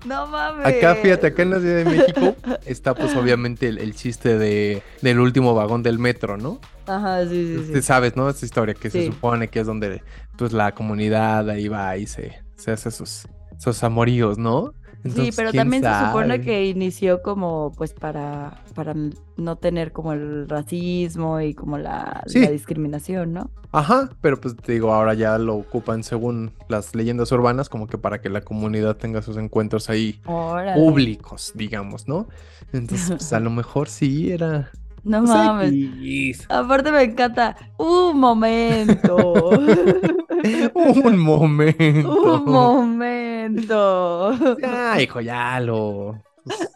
Speaker 1: No mames.
Speaker 2: Acá, fíjate, acá en la Ciudad de México está pues obviamente el, el chiste de, del último vagón del metro, ¿no?
Speaker 1: Ajá, sí, sí, sí.
Speaker 2: sabes, ¿no? Esa historia que se supone que es donde pues la comunidad ahí va y se, se hace sus, sus amoríos, ¿no?
Speaker 1: Sí, pero
Speaker 2: ¿quién
Speaker 1: también se supone que inició como pues para, para no tener como el racismo y como la,
Speaker 2: Sí.
Speaker 1: la discriminación, ¿no?
Speaker 2: Ajá, pero pues te digo, ahora ya lo ocupan según las leyendas urbanas, como que para que la comunidad tenga sus encuentros ahí
Speaker 1: Órale.
Speaker 2: públicos, digamos, ¿no? Entonces, pues a lo mejor sí era.
Speaker 1: No
Speaker 2: pues,
Speaker 1: mames. Aparte me encanta. Un momento.
Speaker 2: Un momento.
Speaker 1: Un momento.
Speaker 2: Ya, hijo, ya lo. pues,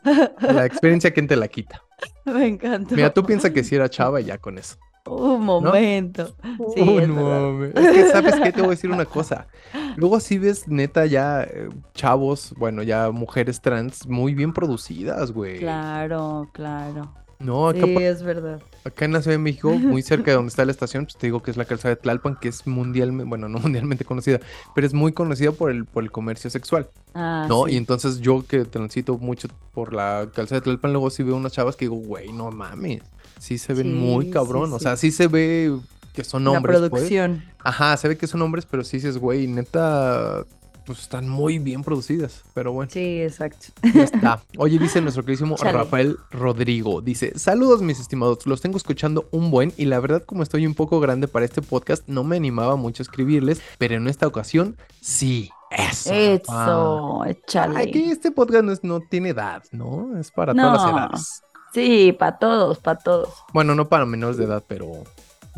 Speaker 2: la experiencia, ¿quién te la quita?
Speaker 1: Me encanta.
Speaker 2: Mira, tú piensas que si era chava y ya con eso.
Speaker 1: Un momento. Sí,
Speaker 2: Uy,
Speaker 1: es
Speaker 2: no
Speaker 1: verdad.
Speaker 2: mames. Es que, ¿sabes qué? Te voy a decir una cosa. Luego sí ves, neta, ya eh, chavos, bueno, ya mujeres trans muy bien producidas, güey.
Speaker 1: Claro, claro.
Speaker 2: No, acá,
Speaker 1: Sí, es verdad.
Speaker 2: acá en la Ciudad de México, muy cerca de donde está la estación, pues te digo que es la calzada de Tlalpan, que es mundialmente, bueno, no mundialmente conocida, pero es muy conocida por el, por el comercio sexual,
Speaker 1: Ah,
Speaker 2: ¿no?
Speaker 1: sí.
Speaker 2: Y entonces yo que transito mucho por la calzada de Tlalpan, luego sí veo unas chavas que digo, güey, no mames. Sí se ven
Speaker 1: Sí,
Speaker 2: muy cabrón, o sea, sí se ve que son
Speaker 1: La
Speaker 2: hombres, pues.
Speaker 1: producción.
Speaker 2: Ajá, se ve que son hombres, pero sí dices, güey, neta, pues están muy bien producidas. Pero bueno,
Speaker 1: Sí, exacto.
Speaker 2: ya está. Oye, dice nuestro queridísimo
Speaker 1: Chale.
Speaker 2: Rafael Rodrigo. Dice, saludos mis estimados, los tengo escuchando un buen y la verdad como estoy un poco grande para este podcast, no me animaba mucho a escribirles, pero en esta ocasión sí. Eso.
Speaker 1: Eso,
Speaker 2: Ah.
Speaker 1: échale.
Speaker 2: Ay, que este podcast no, es- no tiene edad, ¿no? Es para todas las edades.
Speaker 1: Sí, para todos, para todos.
Speaker 2: Bueno, no para menores de edad, pero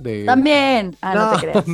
Speaker 2: de...
Speaker 1: También. Ah, no, te creas.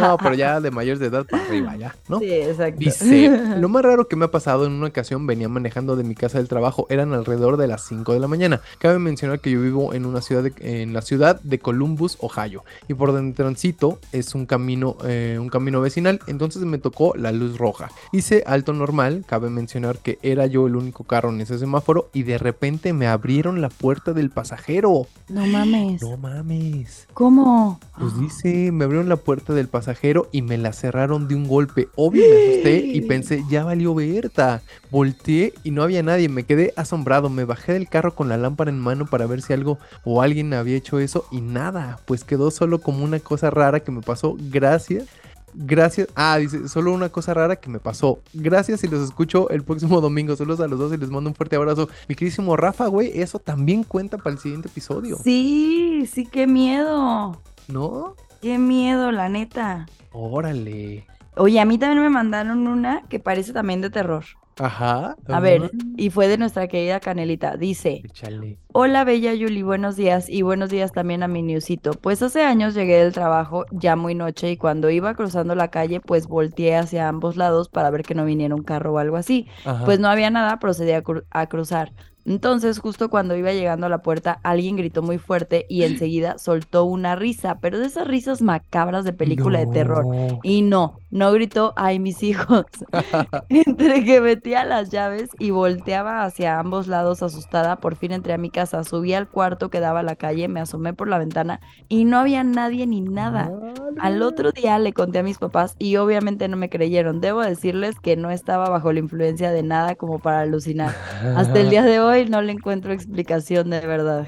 Speaker 2: no, pero ya de mayores de edad para arriba, ya, ¿no?
Speaker 1: Sí, exacto.
Speaker 2: Dice, lo más raro que me ha pasado en una ocasión venía manejando de mi casa del trabajo, eran alrededor de las 5 de la mañana. Cabe mencionar que yo vivo en una ciudad de- en la ciudad de Columbus, Ohio, y por donde transito es un camino eh, un camino vecinal, entonces me tocó la luz roja. Hice alto normal, cabe mencionar que era yo el único carro en ese semáforo y de repente me abrieron la puerta del pasajero.
Speaker 1: No mames.
Speaker 2: No mames.
Speaker 1: ¿Cómo?
Speaker 2: Pues dice, me abrieron la puerta del pasajero y me la cerraron de un golpe. Obvio, me asusté y pensé, ya valió Berta. Volteé y no había nadie, me quedé asombrado. Me bajé del carro con la lámpara en mano para ver si algo o alguien había hecho eso y nada, pues quedó solo como una cosa rara que me pasó. Gracias. Gracias. Ah, dice, solo una cosa rara que me pasó. Gracias y los escucho el próximo domingo. Saludos a los dos y les mando un fuerte abrazo. Mi queridísimo Rafa, güey, eso también cuenta para el siguiente episodio.
Speaker 1: Sí, sí, qué miedo.
Speaker 2: ¿No?
Speaker 1: Qué miedo, la neta.
Speaker 2: Órale.
Speaker 1: Oye, a mí también me mandaron una que parece también de terror.
Speaker 2: Ajá.
Speaker 1: A ver, y fue de nuestra querida Canelita. Dice,
Speaker 2: Échale.
Speaker 1: Hola Bella Yuli, buenos días y buenos días también a mi Newsito. Pues hace años llegué del trabajo ya muy noche y cuando iba cruzando la calle pues volteé hacia ambos lados para ver que no viniera un carro o algo así.
Speaker 2: Ajá.
Speaker 1: Pues no había nada, procedí a, cru- a cruzar. Entonces, justo cuando iba llegando a la puerta, alguien gritó muy fuerte y enseguida soltó una risa, pero de esas risas macabras de película de terror. Y no, no gritó, ay, mis hijos. Entre que metía las llaves y volteaba hacia ambos lados asustada, por fin entré a mi casa, subí al cuarto que daba a la calle, me asomé por la ventana y no había nadie ni nada. Al otro día le conté a mis papás y obviamente no me creyeron. Debo decirles que no estaba bajo la influencia de nada como para alucinar. Hasta el día de hoy no le encuentro explicación de verdad.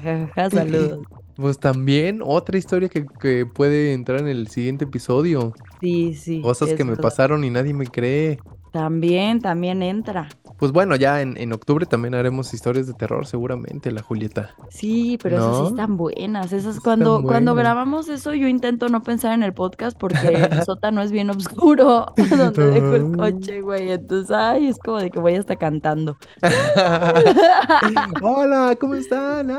Speaker 1: Saludos.
Speaker 2: Pues también otra historia que, que puede entrar en el siguiente episodio.
Speaker 1: Sí, sí.
Speaker 2: Cosas que me
Speaker 1: verdad.
Speaker 2: pasaron y nadie me cree.
Speaker 1: También, también entra.
Speaker 2: Pues bueno, ya en, en octubre también haremos historias de terror, seguramente, la Julieta.
Speaker 1: Sí, pero esas sí están buenas. Esas cuando, cuando grabamos eso, yo intento no pensar en el podcast porque el sótano es bien oscuro donde dejo el coche, güey. Entonces, ay, es como de que voy hasta cantando.
Speaker 2: Hola, ¿cómo están?
Speaker 1: Sí,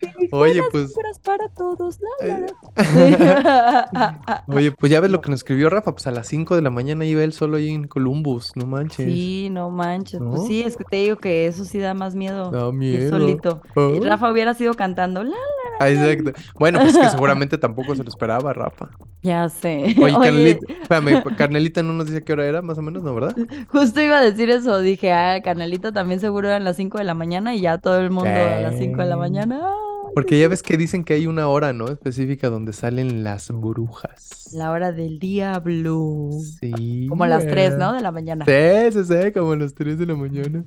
Speaker 1: sí,
Speaker 2: Oye, pues-
Speaker 1: para todos.
Speaker 2: Eh. Oye, pues ya ves lo que nos escribió Rafa, pues a las 5 de la mañana iba él solo ahí en Columbus, no manches.
Speaker 1: Sí, no manches.
Speaker 2: ¿No?
Speaker 1: Pues sí, es que te digo que eso sí da más miedo.
Speaker 2: Da miedo.
Speaker 1: solito. Y
Speaker 2: Ah.
Speaker 1: Rafa hubiera sido cantando. La,
Speaker 2: Ah, exacto. Bueno, pues que seguramente tampoco se lo esperaba, Rafa.
Speaker 1: ya sé.
Speaker 2: Oye,
Speaker 1: Oye,
Speaker 2: Carnelita, espérame, Carnelita no nos dice qué hora era, más o menos, ¿no, verdad?
Speaker 1: Justo iba a decir eso, dije, ah, Canalito también seguro eran las 5 de la mañana y ya todo el mundo a las 5 de la mañana. ¡Ay,
Speaker 2: Porque ya ves que dicen que hay una hora, ¿no? Específica donde salen las brujas.
Speaker 1: La hora del diablo.
Speaker 2: Sí.
Speaker 1: Como a las 3,
Speaker 2: güey.
Speaker 1: ¿no? De la mañana.
Speaker 2: Sí, sí, sí, como a las 3 de la mañana.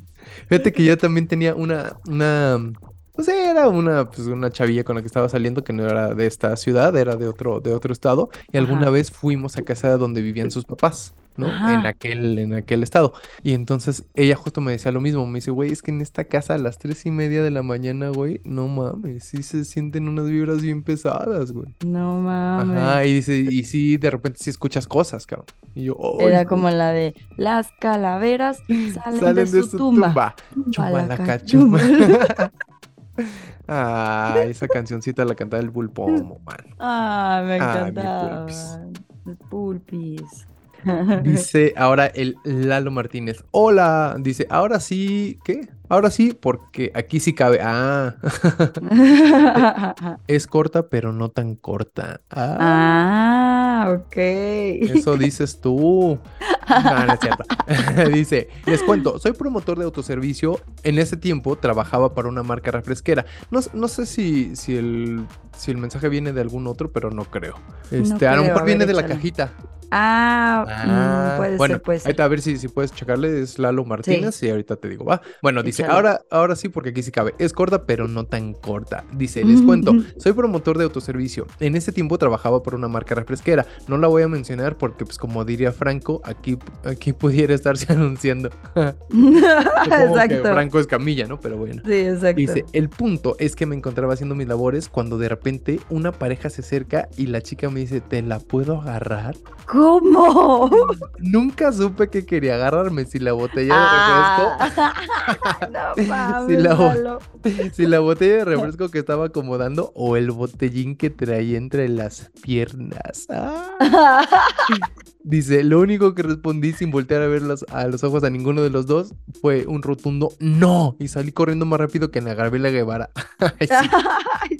Speaker 2: Fíjate que yo también tenía una, una, pues era una, pues una chavilla con la que estaba saliendo que no era de esta ciudad, era de otro, de otro estado, y alguna
Speaker 1: Ajá.
Speaker 2: vez fuimos a casa donde vivían sus papás, ¿no?
Speaker 1: Ajá.
Speaker 2: En aquel, en aquel estado. Y entonces ella justo me decía lo mismo, me dice, güey, es que en esta casa a las tres y media de la mañana, güey, no mames, sí se sienten unas vibras bien pesadas, güey.
Speaker 1: No mames.
Speaker 2: Ajá, y dice, y sí, de repente sí escuchas cosas, cabrón. Y yo,
Speaker 1: Era
Speaker 2: "Ay,
Speaker 1: como la de las calaveras salen,
Speaker 2: salen
Speaker 1: de su, tumba.
Speaker 2: Chumalaca,
Speaker 1: chumba.
Speaker 2: Ah, esa cancioncita la cantaba el Pulpomo, man.
Speaker 1: Ah, me
Speaker 2: Ay, mi
Speaker 1: encantaban.
Speaker 2: pulpis.
Speaker 1: Pulpis.
Speaker 2: Dice ahora el Lalo Martínez. Hola. Dice, ahora sí. ¿Qué? Ahora sí, porque aquí sí cabe. Ah. es corta, pero no tan corta. Ah.
Speaker 1: ah, ok.
Speaker 2: Eso dices tú. No, no es cierto. Dice, les cuento, soy promotor de autoservicio. En ese tiempo trabajaba para una marca refresquera. No, no sé si, si, el, si el mensaje viene de algún otro, pero no creo. Este, a lo mejor viene de la cajita.
Speaker 1: Ah, mm,
Speaker 2: Ah,
Speaker 1: puede
Speaker 2: bueno,
Speaker 1: ser, puede
Speaker 2: ahí
Speaker 1: ser.
Speaker 2: está, a ver si, si puedes checarle, es Lalo Martínez y ahorita te digo, va. Bueno, dice, Ahora, ahora sí, porque aquí sí cabe. Es corta, pero no tan corta. Dice, les cuento, soy promotor de autoservicio. En ese tiempo trabajaba por una marca refresquera. No la voy a mencionar porque, pues, como diría Franco, aquí, aquí pudiera estarse anunciando.
Speaker 1: Exacto.
Speaker 2: Franco es Camilla, ¿no? Pero bueno.
Speaker 1: Sí, exacto.
Speaker 2: Dice, el punto es que me encontraba haciendo mis labores cuando de repente una pareja se acerca y la chica me dice, ¿te la puedo agarrar?
Speaker 1: ¿Cómo?
Speaker 2: Nunca supe que quería agarrarme si la botella
Speaker 1: Ah. no mames,
Speaker 2: la de refresco, si la botella de refresco que estaba acomodando o el botellín que traía entre las piernas. Ah. Dice, lo único que respondí sin voltear a ver los- a los ojos a ninguno de los dos fue un rotundo no y salí corriendo más rápido que Ana Gabriela Guevara. Ay, sí.
Speaker 1: Ay.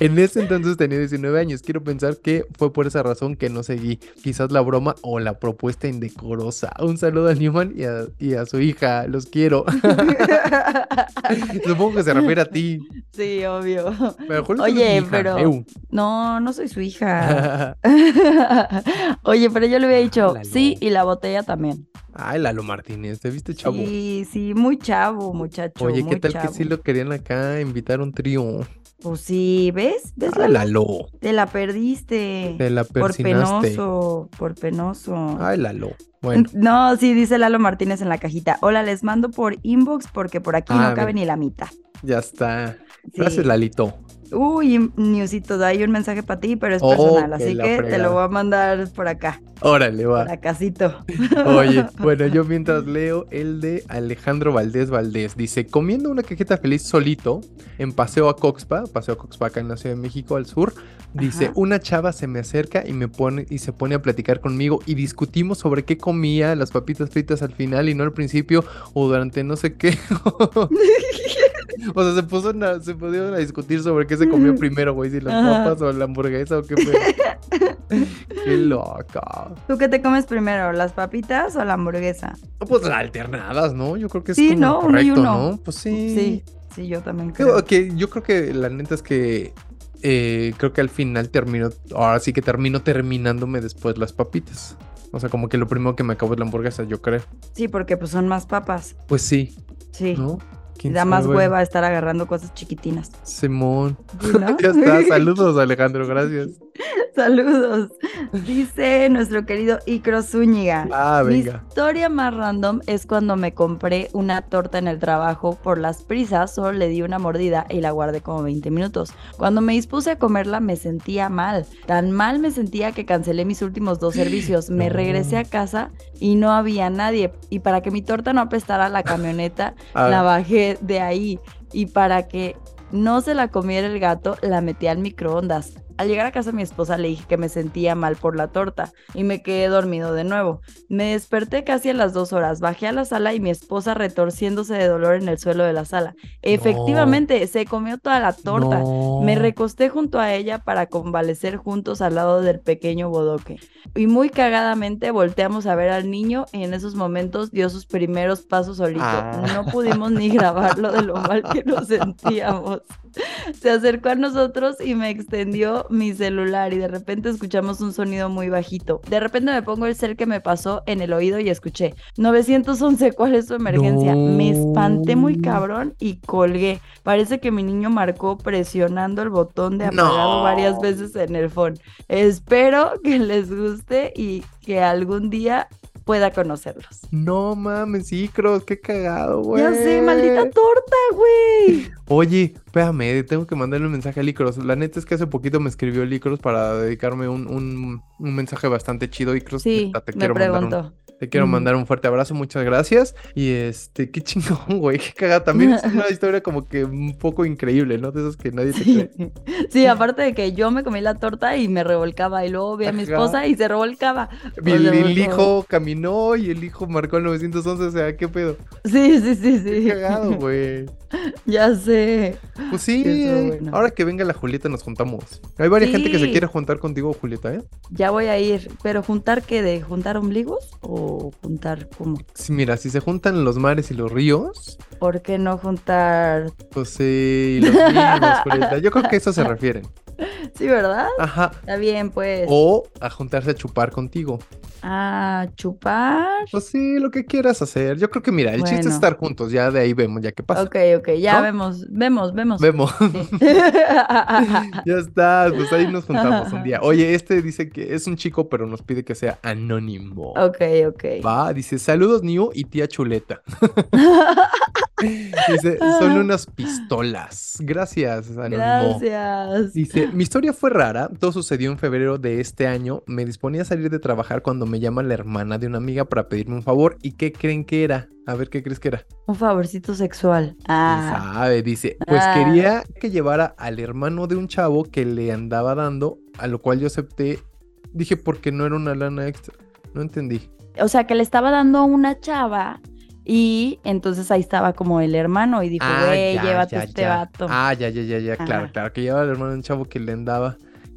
Speaker 2: En ese entonces tenía 19 años. Quiero pensar que fue por esa razón que no seguí. Quizás la broma o la propuesta indecorosa. Un saludo a Newman y a, y a su hija. Los quiero. Supongo que se refiere a ti.
Speaker 1: Sí, obvio.
Speaker 2: Pero
Speaker 1: Oye,
Speaker 2: hija.
Speaker 1: pero-
Speaker 2: Eu.
Speaker 1: No, no soy su hija. Oye, pero yo le había dicho
Speaker 2: Lalo.
Speaker 1: sí y la botella también.
Speaker 2: Ay, Lalo Martínez, ¿te viste chavo?
Speaker 1: Sí, sí, muy chavo, muchacho.
Speaker 2: Oye, ¿qué tal
Speaker 1: chavo.
Speaker 2: que sí lo querían acá invitar a un trío?
Speaker 1: Pues sí, ¿ves? ¿Ves?
Speaker 2: Ay,
Speaker 1: Lalo?
Speaker 2: Lalo.
Speaker 1: Te la perdiste.
Speaker 2: Te la
Speaker 1: por penoso, por penoso.
Speaker 2: Ay, Lalo. Bueno,
Speaker 1: No, sí, dice Lalo Martínez en la cajita. Hola, les mando por inbox porque por aquí
Speaker 2: Ah,
Speaker 1: no cabe
Speaker 2: bien.
Speaker 1: ni la mitad.
Speaker 2: ya está.
Speaker 1: Sí.
Speaker 2: Gracias, Lalito.
Speaker 1: Uy, Newsitos, hay un mensaje para ti, pero es
Speaker 2: Oh,
Speaker 1: personal, así que te lo voy a mandar por acá,
Speaker 2: Órale, va.
Speaker 1: por acásito.
Speaker 2: Oye, bueno, yo mientras leo el de Alejandro Valdés Valdés, dice, comiendo una cajeta feliz solito en Paseo a Coxpa, Paseo a Coxpa acá en la Ciudad de México al sur, dice,
Speaker 1: Ajá.
Speaker 2: una chava se me acerca y me pone y se pone a platicar conmigo y discutimos sobre qué comía las papitas fritas al final y no al principio o durante no sé qué. o sea, se puso una- se pudieron a discutir sobre qué se comió primero, güey, si las
Speaker 1: Ajá.
Speaker 2: papas o la hamburguesa o qué fue. qué loca.
Speaker 1: ¿Tú qué te comes primero, las papitas o la hamburguesa?
Speaker 2: Pues las alternadas, ¿no? Yo creo que es
Speaker 1: Sí,
Speaker 2: como
Speaker 1: ¿no? Uno y
Speaker 2: correcto,
Speaker 1: uno.
Speaker 2: ¿no? Pues sí.
Speaker 1: Sí, sí, yo también
Speaker 2: Creo
Speaker 1: creo.
Speaker 2: que yo creo que la neta es que eh, creo que al final termino, ahora sí que termino terminándome después las papitas. O sea, como que lo primero que me acabo es la hamburguesa, yo creo.
Speaker 1: Sí, porque pues son más papas.
Speaker 2: Pues sí,
Speaker 1: Sí.
Speaker 2: ¿no?
Speaker 1: Y
Speaker 2: ¿Quién
Speaker 1: da más
Speaker 2: sabe?
Speaker 1: hueva estar agarrando cosas chiquitinas.
Speaker 2: Simón. Ya está. Saludos, Alejandro, gracias.
Speaker 1: Saludos. Dice nuestro querido Icro Zúñiga.
Speaker 2: Ah,
Speaker 1: Mi historia más random es cuando me compré una torta en el trabajo por las prisas, solo le di una mordida y la guardé como 20 minutos. Cuando me dispuse a comerla me sentía mal, tan mal me sentía que cancelé mis últimos dos servicios. Me regresé a casa y no había nadie. Y para que mi torta no apestara la camioneta,
Speaker 2: Ah,
Speaker 1: la bajé de ahí. Y para que no se la comiera el gato, la metí al microondas. Al llegar a casa mi esposa le dije que me sentía mal por la torta y me quedé dormido de nuevo. Me desperté casi a las dos horas, bajé a la sala y mi esposa retorciéndose de dolor en el suelo de la sala. Efectivamente, se comió toda la torta. Me recosté junto a ella para convalecer juntos al lado del pequeño bodoque. Y muy cagadamente volteamos a ver al niño y en esos momentos dio sus primeros pasos solito.
Speaker 2: Ah.
Speaker 1: No pudimos ni grabarlo de lo mal que nos sentíamos. Se acercó a nosotros y me extendió mi celular y de repente escuchamos un sonido muy bajito. De repente me pongo el cel que me pasó en el oído y escuché 911, ¿cuál es su emergencia? Me espanté muy
Speaker 2: No.
Speaker 1: cabrón y colgué. Parece que mi niño marcó presionando el botón de apagado
Speaker 2: No.
Speaker 1: varias veces en el phone. Espero que les guste y que algún día pueda conocerlos.
Speaker 2: No mames, Icros, qué cagado, güey.
Speaker 1: Ya sé, maldita torta, güey.
Speaker 2: Oye, espérame, tengo que mandarle un mensaje a Licros. La neta es que hace poquito me escribió Licros para dedicarme un, un, un mensaje bastante chido. Icros,
Speaker 1: Sí,
Speaker 2: te
Speaker 1: me
Speaker 2: quiero mandar un-
Speaker 1: preguntó.
Speaker 2: Te quiero
Speaker 1: Mm.
Speaker 2: mandar un fuerte abrazo, muchas gracias. Y este, qué chingón, güey, qué cagada. También es una historia como que un poco increíble, ¿no? De esas que nadie te
Speaker 1: Sí.
Speaker 2: cree.
Speaker 1: Sí, aparte de que yo me comí la torta y me revolcaba y luego vi a mi esposa y se revolcaba. O
Speaker 2: El, hijo caminó y el hijo marcó el 911, o sea, qué pedo.
Speaker 1: Sí, sí, sí,
Speaker 2: Qué
Speaker 1: sí.
Speaker 2: cagado, güey.
Speaker 1: Ya sé.
Speaker 2: Pues sí,
Speaker 1: bueno.
Speaker 2: ahora que venga la Julieta nos juntamos. Hay varias gente que se quiere juntar contigo, Julieta, ¿eh?
Speaker 1: Ya voy a ir. Pero juntar qué de juntar ombligos o juntar cómo?
Speaker 2: Sí, mira, si se juntan los mares y los ríos,
Speaker 1: ¿Por qué no juntar?
Speaker 2: pues sí, los ríos. Yo creo que a eso se refieren.
Speaker 1: Sí, ¿verdad?
Speaker 2: Ajá.
Speaker 1: Está bien, pues.
Speaker 2: O a juntarse a chupar contigo.
Speaker 1: Ah, chupar.
Speaker 2: Pues sí, lo que quieras hacer. Yo creo que, mira, el chiste es estar juntos. Ya de ahí vemos, ya qué pasa.
Speaker 1: Ok, ok, ya
Speaker 2: ¿No?
Speaker 1: vemos, vemos, vemos.
Speaker 2: Vemos. ya está, pues ahí nos juntamos un día. Oye, este dice que es un chico, pero nos pide que sea anónimo.
Speaker 1: ok, ok.
Speaker 2: Va, dice, saludos, Niu y tía Chuleta. Dice, son unas pistolas. Gracias, anónimo.
Speaker 1: Gracias.
Speaker 2: Dice, mi historia fue rara, todo sucedió en febrero de este año, me disponía a salir de trabajar cuando me llama la hermana de una amiga para pedirme un favor, ¿y qué creen que era? A ver, ¿qué crees que era?
Speaker 1: Un favorcito sexual.
Speaker 2: ¿Quién
Speaker 1: Ah,
Speaker 2: sabe? Dice, pues
Speaker 1: Ah.
Speaker 2: quería que llevara al hermano de un chavo que le andaba dando, a lo cual yo acepté, dije, porque no era una lana extra, no entendí.
Speaker 1: o sea, que le estaba dando a una chava y entonces ahí estaba como el hermano y dijo,
Speaker 2: Ah,
Speaker 1: güey, llévate
Speaker 2: ya,
Speaker 1: este
Speaker 2: ya.
Speaker 1: vato.
Speaker 2: Ah, ya, ya, ya, ya, claro,
Speaker 1: Ajá.
Speaker 2: claro, que llevaba al hermano un chavo que le andaba,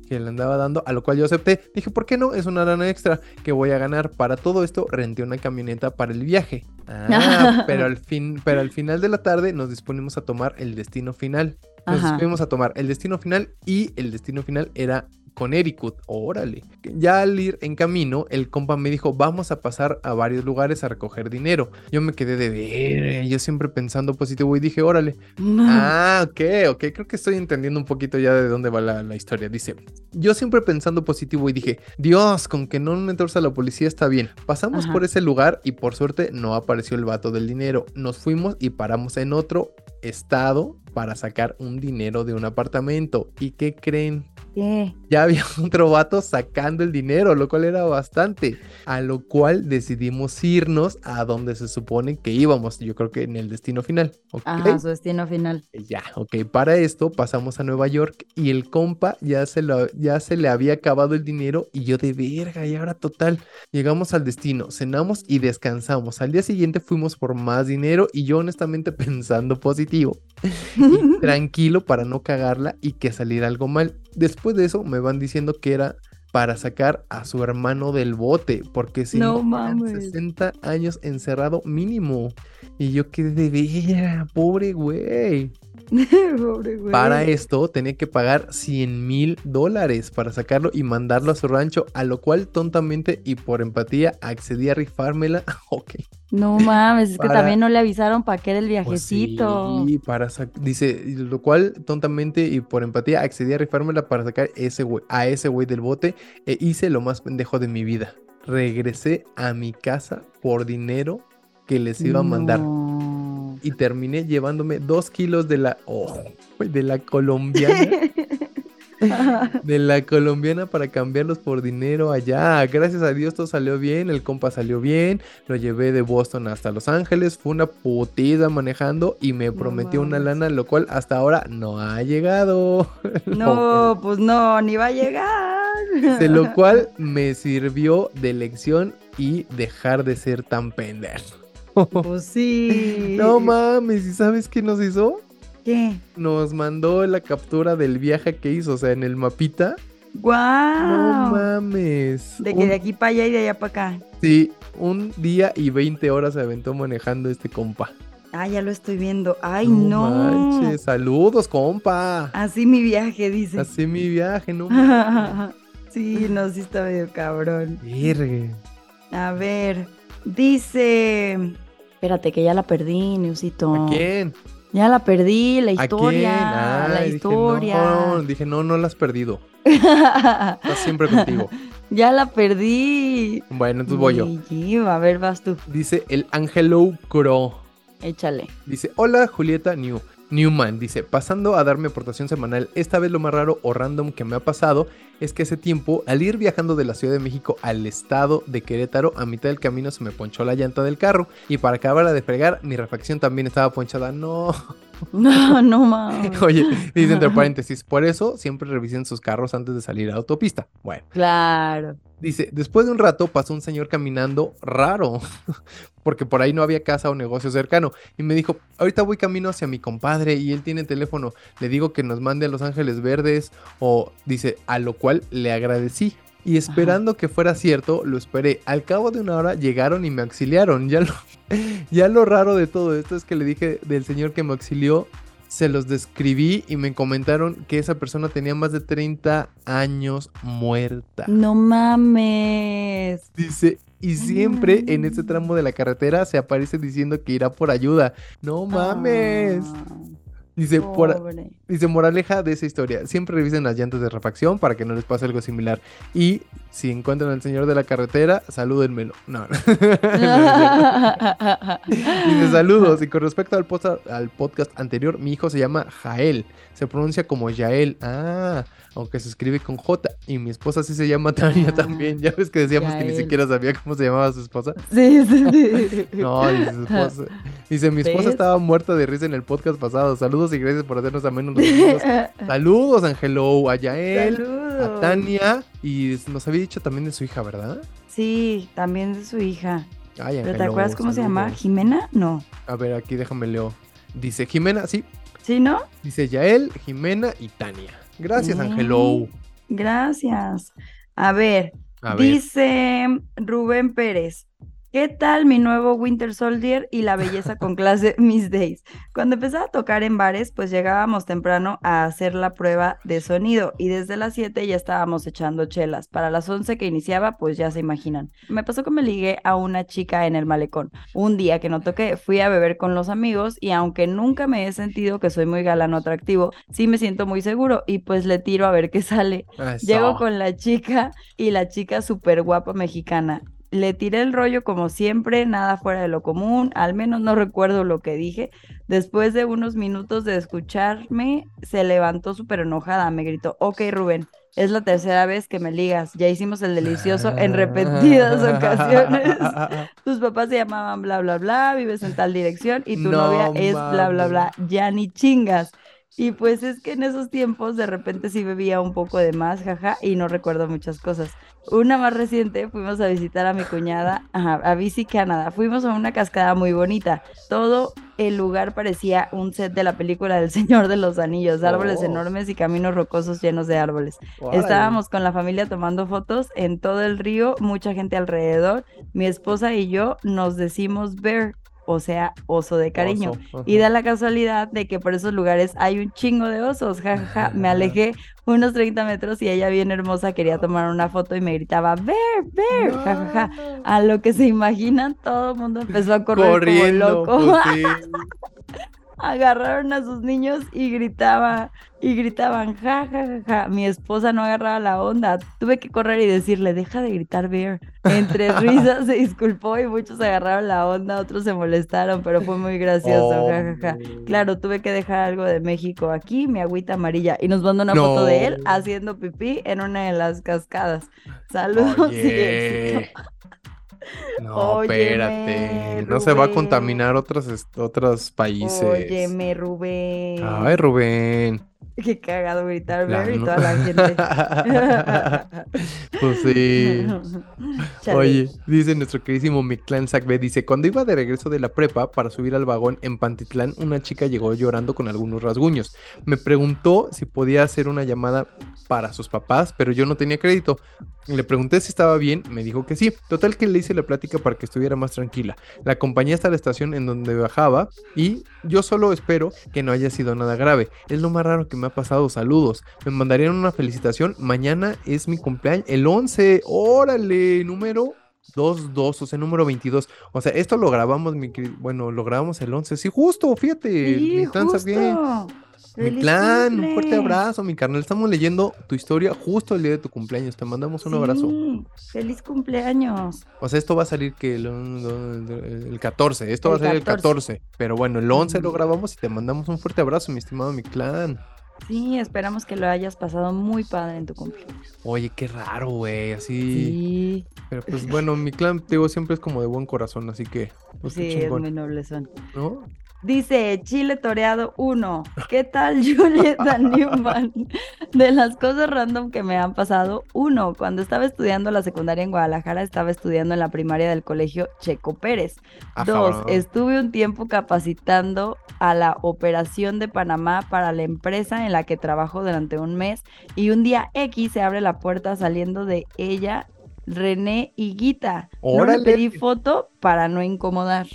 Speaker 2: que le andaba dando, a lo cual yo acepté. Dije, ¿por qué no? Es una lana extra que voy a ganar. Para todo esto, renté una camioneta para el viaje. Ah, pero al fin, pero al final de la tarde nos disponimos a tomar el destino final. Nos
Speaker 1: Ajá.
Speaker 2: disponimos a tomar el destino final y el destino final era con Ericud. Órale. Ya al ir en camino, el compa me dijo, vamos a pasar a varios lugares a recoger dinero. Yo me quedé de ver, yo siempre pensando positivo y dije, órale. Ah, ok, ok. Creo que estoy entendiendo un poquito ya de dónde va la, la historia. Dice, yo siempre pensando positivo y dije, Dios, con que no me torza la policía está bien. Pasamos
Speaker 1: Ajá.
Speaker 2: por ese lugar y por suerte no apareció el vato del dinero. Nos fuimos y paramos en otro estado para sacar un dinero de un apartamento. ¿Y qué creen?
Speaker 1: ¿Qué?
Speaker 2: Ya había otro vato sacando el dinero, lo cual era bastante. A lo cual decidimos irnos a donde se supone que íbamos. Yo creo que en el destino final. ¿ok?
Speaker 1: Ajá, su destino final.
Speaker 2: Ya, ok, para esto pasamos a Nueva York y el compa ya se, lo, ya se le había acabado el dinero y yo de verga, y ahora total, llegamos al destino, cenamos y descansamos. Al día siguiente fuimos por más dinero y yo honestamente pensando positivo y tranquilo para no cagarla y que saliera algo mal. Después de eso me van diciendo que era para sacar a su hermano del bote, porque si
Speaker 1: No
Speaker 2: no, eran
Speaker 1: mames.
Speaker 2: 60 años encerrado mínimo. Y yo quedé de vera, pobre güey.
Speaker 1: Pobre güey.
Speaker 2: Para esto tenía que pagar 100 mil dólares para sacarlo y mandarlo a su rancho, a lo cual tontamente y por empatía accedí a rifármela. ok.
Speaker 1: No mames, es que también no le avisaron para qué era el
Speaker 2: Pues
Speaker 1: viajecito.
Speaker 2: sí, para dice, lo cual tontamente y por empatía accedí a rifármela para sacar ese güey, a ese güey del bote e hice lo más pendejo de mi vida. Regresé a mi casa por dinero que les iba a mandar
Speaker 1: No.
Speaker 2: Y terminé llevándome dos kilos de la, oh, de la colombiana. de la colombiana para cambiarlos por dinero allá. Gracias a Dios todo salió bien, el compa salió bien, lo llevé de Boston hasta Los Ángeles, fue una putida manejando y me
Speaker 1: No
Speaker 2: prometió una lana, lo cual hasta ahora no ha llegado.
Speaker 1: No, pues no, ni va a llegar.
Speaker 2: De lo cual me sirvió de lección y dejar de ser tan pendejo.
Speaker 1: Pues sí.
Speaker 2: No mames, ¿y sabes qué nos hizo?
Speaker 1: ¿Qué?
Speaker 2: Nos mandó la captura del viaje que hizo, o sea, en el mapita. No
Speaker 1: ¡Guau!
Speaker 2: mames.
Speaker 1: de que
Speaker 2: Un-
Speaker 1: de aquí para allá y de allá para acá.
Speaker 2: Sí, un día y 20 horas se aventó manejando este compa.
Speaker 1: Ah, ya lo estoy viendo. Ay, no.
Speaker 2: manches, saludos, compa.
Speaker 1: Así mi viaje, dice.
Speaker 2: Así mi viaje, no
Speaker 1: sí, no, sí está medio cabrón.
Speaker 2: Verga.
Speaker 1: A ver, dice. Espérate, que ya la perdí, Neusito.
Speaker 2: ¿A quién?
Speaker 1: Ya la perdí, la historia. La
Speaker 2: dije,
Speaker 1: historia.
Speaker 2: no, dije, no, no la has perdido. Estás siempre contigo.
Speaker 1: ya la perdí.
Speaker 2: Bueno, entonces voy yo.
Speaker 1: Y- A ver, vas tú.
Speaker 2: Dice el Angelo Crow.
Speaker 1: Échale.
Speaker 2: Dice, hola Julieta New. Newman dice, pasando a dar mi aportación semanal, esta vez lo más raro o random que me ha pasado es que hace tiempo, al ir viajando de la Ciudad de México al estado de Querétaro, a mitad del camino se me ponchó la llanta del carro y para acabar de fregar, mi refacción también estaba ponchada. No.
Speaker 1: No, no mames.
Speaker 2: Oye, dice entre paréntesis, por eso siempre revisen sus carros antes de salir a autopista. Bueno.
Speaker 1: Claro.
Speaker 2: Dice, después de un rato pasó un señor caminando raro, porque por ahí no había casa o negocio cercano, y me dijo, ahorita voy camino hacia mi compadre y él tiene teléfono, le digo que nos mande a Los Ángeles Verdes, o dice, a lo cual le agradecí. Y esperando que fuera cierto, lo esperé. Al cabo de una hora llegaron y me auxiliaron. Ya lo, ya lo raro de todo esto es que le dije del señor que me auxilió, se los describí y me comentaron que esa persona tenía más de 30 años muerta.
Speaker 1: No mames.
Speaker 2: Dice, y siempre en este tramo de la carretera se aparece diciendo que irá por ayuda. No mames.
Speaker 1: Ah,
Speaker 2: Dice, por, dice, moraleja de esa historia, siempre revisen las llantas de refacción para que no les pase algo similar. Y si encuentran al señor de la carretera, salúdenmelo. No. Dice, saludos. Y con respecto al, posta- al podcast anterior, mi hijo se llama Jael. Se pronuncia como Yael. Ah, aunque se escribe con J. Y mi esposa sí se llama Tania
Speaker 1: Ah,
Speaker 2: también. Ya ves que decíamos que ni siquiera sabía cómo se llamaba su esposa.
Speaker 1: Sí, sí, sí.
Speaker 2: No, dice su esposa. Dice, mi esposa
Speaker 1: ¿Ves?
Speaker 2: estaba muerta de risa en el podcast pasado. Saludos y gracias por hacernos amenos los domingos. Saludos, Angelo, a Yael,
Speaker 1: Saludos.
Speaker 2: a Tania. Y nos había dicho también de su hija, ¿verdad?
Speaker 1: Sí, también de su hija.
Speaker 2: Ay,
Speaker 1: ¿Pero te acuerdas cómo se llama?
Speaker 2: saludos.
Speaker 1: ¿Jimena? No.
Speaker 2: A ver, aquí déjame leo. Dice Jimena, sí.
Speaker 1: ¿Sí, no?
Speaker 2: Dice Yael, Jimena y Tania. Gracias. Angelo.
Speaker 1: Gracias. A ver,
Speaker 2: A ver.
Speaker 1: dice Rubén Pérez. ¿Qué tal mi nuevo Winter Soldier y la belleza con clase Miss Days? Cuando empezaba a tocar en bares, pues llegábamos temprano a hacer la prueba de sonido y desde las 7 ya estábamos echando chelas. Para las 11 que iniciaba, pues ya se imaginan. Me pasó que me ligué a una chica en el malecón. Un día que no toqué, fui a beber con los amigos y aunque nunca me he sentido que soy muy galano atractivo, sí me siento muy seguro y pues le tiro a ver qué sale.
Speaker 2: Eso.
Speaker 1: Llego con la chica y la chica súper guapa mexicana. Le tiré el rollo como siempre, nada fuera de lo común, al menos no recuerdo lo que dije. Después de unos minutos de escucharme, se levantó súper enojada, me gritó, ok Rubén, es la tercera vez que me ligas, ya hicimos el delicioso en repetidas ocasiones. Tus papás se llamaban bla bla bla, vives en tal dirección y tu
Speaker 2: No
Speaker 1: novia es bla bla bla, ya ni chingas. Y pues es que en esos tiempos de repente sí bebía un poco de más, jaja, y no recuerdo muchas cosas. Una más reciente, fuimos a visitar a mi cuñada, a BC Canadá. Fuimos a una cascada muy bonita. Todo el lugar parecía un set de la película del Señor de los Anillos, árboles
Speaker 2: Oh.
Speaker 1: enormes y caminos rocosos llenos de árboles. Estábamos con la familia tomando fotos en todo el río, mucha gente alrededor. Mi esposa y yo nos decimos bear, o sea, oso de cariño.
Speaker 2: Oso,
Speaker 1: Y da la casualidad de que por esos lugares hay un chingo de osos, jajaja. Me alejé unos 30 metros y ella bien hermosa quería tomar una foto y me gritaba, bear, bear, jajaja. A lo que se imaginan, todo el mundo empezó a correr
Speaker 2: Corriendo.
Speaker 1: como loco.
Speaker 2: pues sí.
Speaker 1: Agarraron a sus niños y gritaban, y gritaban, ja, ja, ja, ja. Mi esposa no agarraba la onda. Tuve que correr y decirle, deja de gritar bear. Entre risas se disculpó y muchos agarraron la onda, otros se molestaron, pero fue muy gracioso, ja, ja, ja.
Speaker 2: Hombre.
Speaker 1: Claro, tuve que dejar algo de México aquí, mi agüita amarilla. Y nos mandó una foto de él haciendo pipí en una de las cascadas. Saludos y éxito.
Speaker 2: No,
Speaker 1: Óyeme,
Speaker 2: espérate. No se va a contaminar otros, otros países.
Speaker 1: Óyeme, Rubén.
Speaker 2: Ay, Rubén.
Speaker 1: Qué cagado gritar
Speaker 2: La
Speaker 1: bear y toda la gente.
Speaker 2: Pues sí.
Speaker 1: Chale.
Speaker 2: Oye, dice nuestro queridísimo Mictlán Sacbe, dice, cuando iba de regreso de la prepa para subir al vagón en Pantitlán, una chica llegó llorando con algunos rasguños. Me preguntó si podía hacer una llamada para sus papás, pero yo no tenía crédito. Le pregunté si estaba bien, me dijo que sí. Total que le hice la plática para que estuviera más tranquila. La acompañé hasta la estación en donde bajaba y yo solo espero que no haya sido nada grave. Es lo más raro que me ha pasado. Saludos. Me mandarían una felicitación. Mañana es mi cumpleaños, el 11. Órale, número 22, o sea, número 22. O sea, esto lo grabamos, mi queri- bueno, lo grabamos el 11. Sí, justo, fíjate.
Speaker 1: Sí.
Speaker 2: Mi
Speaker 1: ¡Feliz
Speaker 2: clan, un fuerte abrazo, mi carnal. Estamos leyendo tu historia justo el día de tu cumpleaños. Te mandamos un abrazo.
Speaker 1: ¡Feliz cumpleaños!
Speaker 2: O sea, esto va a salir que el, el 14. Esto va a salir el
Speaker 1: 14.
Speaker 2: 14. Pero bueno, el 11 lo grabamos y te mandamos un fuerte abrazo, mi estimado mi clan.
Speaker 1: Sí, esperamos que lo hayas pasado muy padre en tu cumpleaños.
Speaker 2: Oye, qué raro, güey. Así.
Speaker 1: Sí,
Speaker 2: Pero pues bueno, mi clan, digo, siempre es como de buen corazón, así que. Pues
Speaker 1: sí, es muy noblezón.
Speaker 2: ¿no?
Speaker 1: Dice Chile Toreado 1. ¿Qué tal Julieta Newman? De las cosas random que me han pasado. Uno, cuando estaba estudiando la secundaria en Guadalajara, estaba estudiando en la primaria del colegio Checo Pérez. Dos, estuve un tiempo capacitando a la operación de Panamá para la empresa en la que trabajo durante un mes y un día X se abre la puerta saliendo de ella René y Guita. No le
Speaker 2: ¡Órale!
Speaker 1: pedí foto para no incomodar.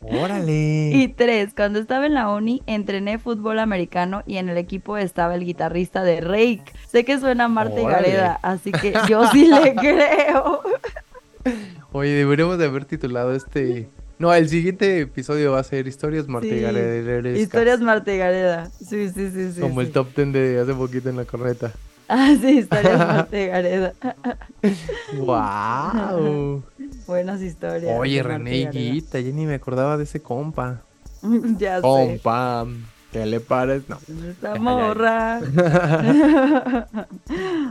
Speaker 2: Órale.
Speaker 1: Y tres, cuando estaba en la uni, entrené fútbol americano y en el equipo estaba el guitarrista de Rake. Sé que suena a Marta y
Speaker 2: Órale.
Speaker 1: Gareda, así que yo sí le creo.
Speaker 2: Oye, deberíamos de haber titulado este. No, el siguiente episodio va a ser Historias Martigarerescas.
Speaker 1: Historias Marta y Gareda. Sí, sí, sí, sí.
Speaker 2: Como el top 10 de hace poquito en la corneta.
Speaker 1: Ah, sí, historias Marta y Gareda.
Speaker 2: ¡Wow!
Speaker 1: Buenas historias.
Speaker 2: Oye,
Speaker 1: de
Speaker 2: René
Speaker 1: y
Speaker 2: y
Speaker 1: Gareda.
Speaker 2: Guita, ya ni me acordaba de ese compa.
Speaker 1: ya sé.
Speaker 2: Compa, ¿qué le parece? No.
Speaker 1: Esta morra.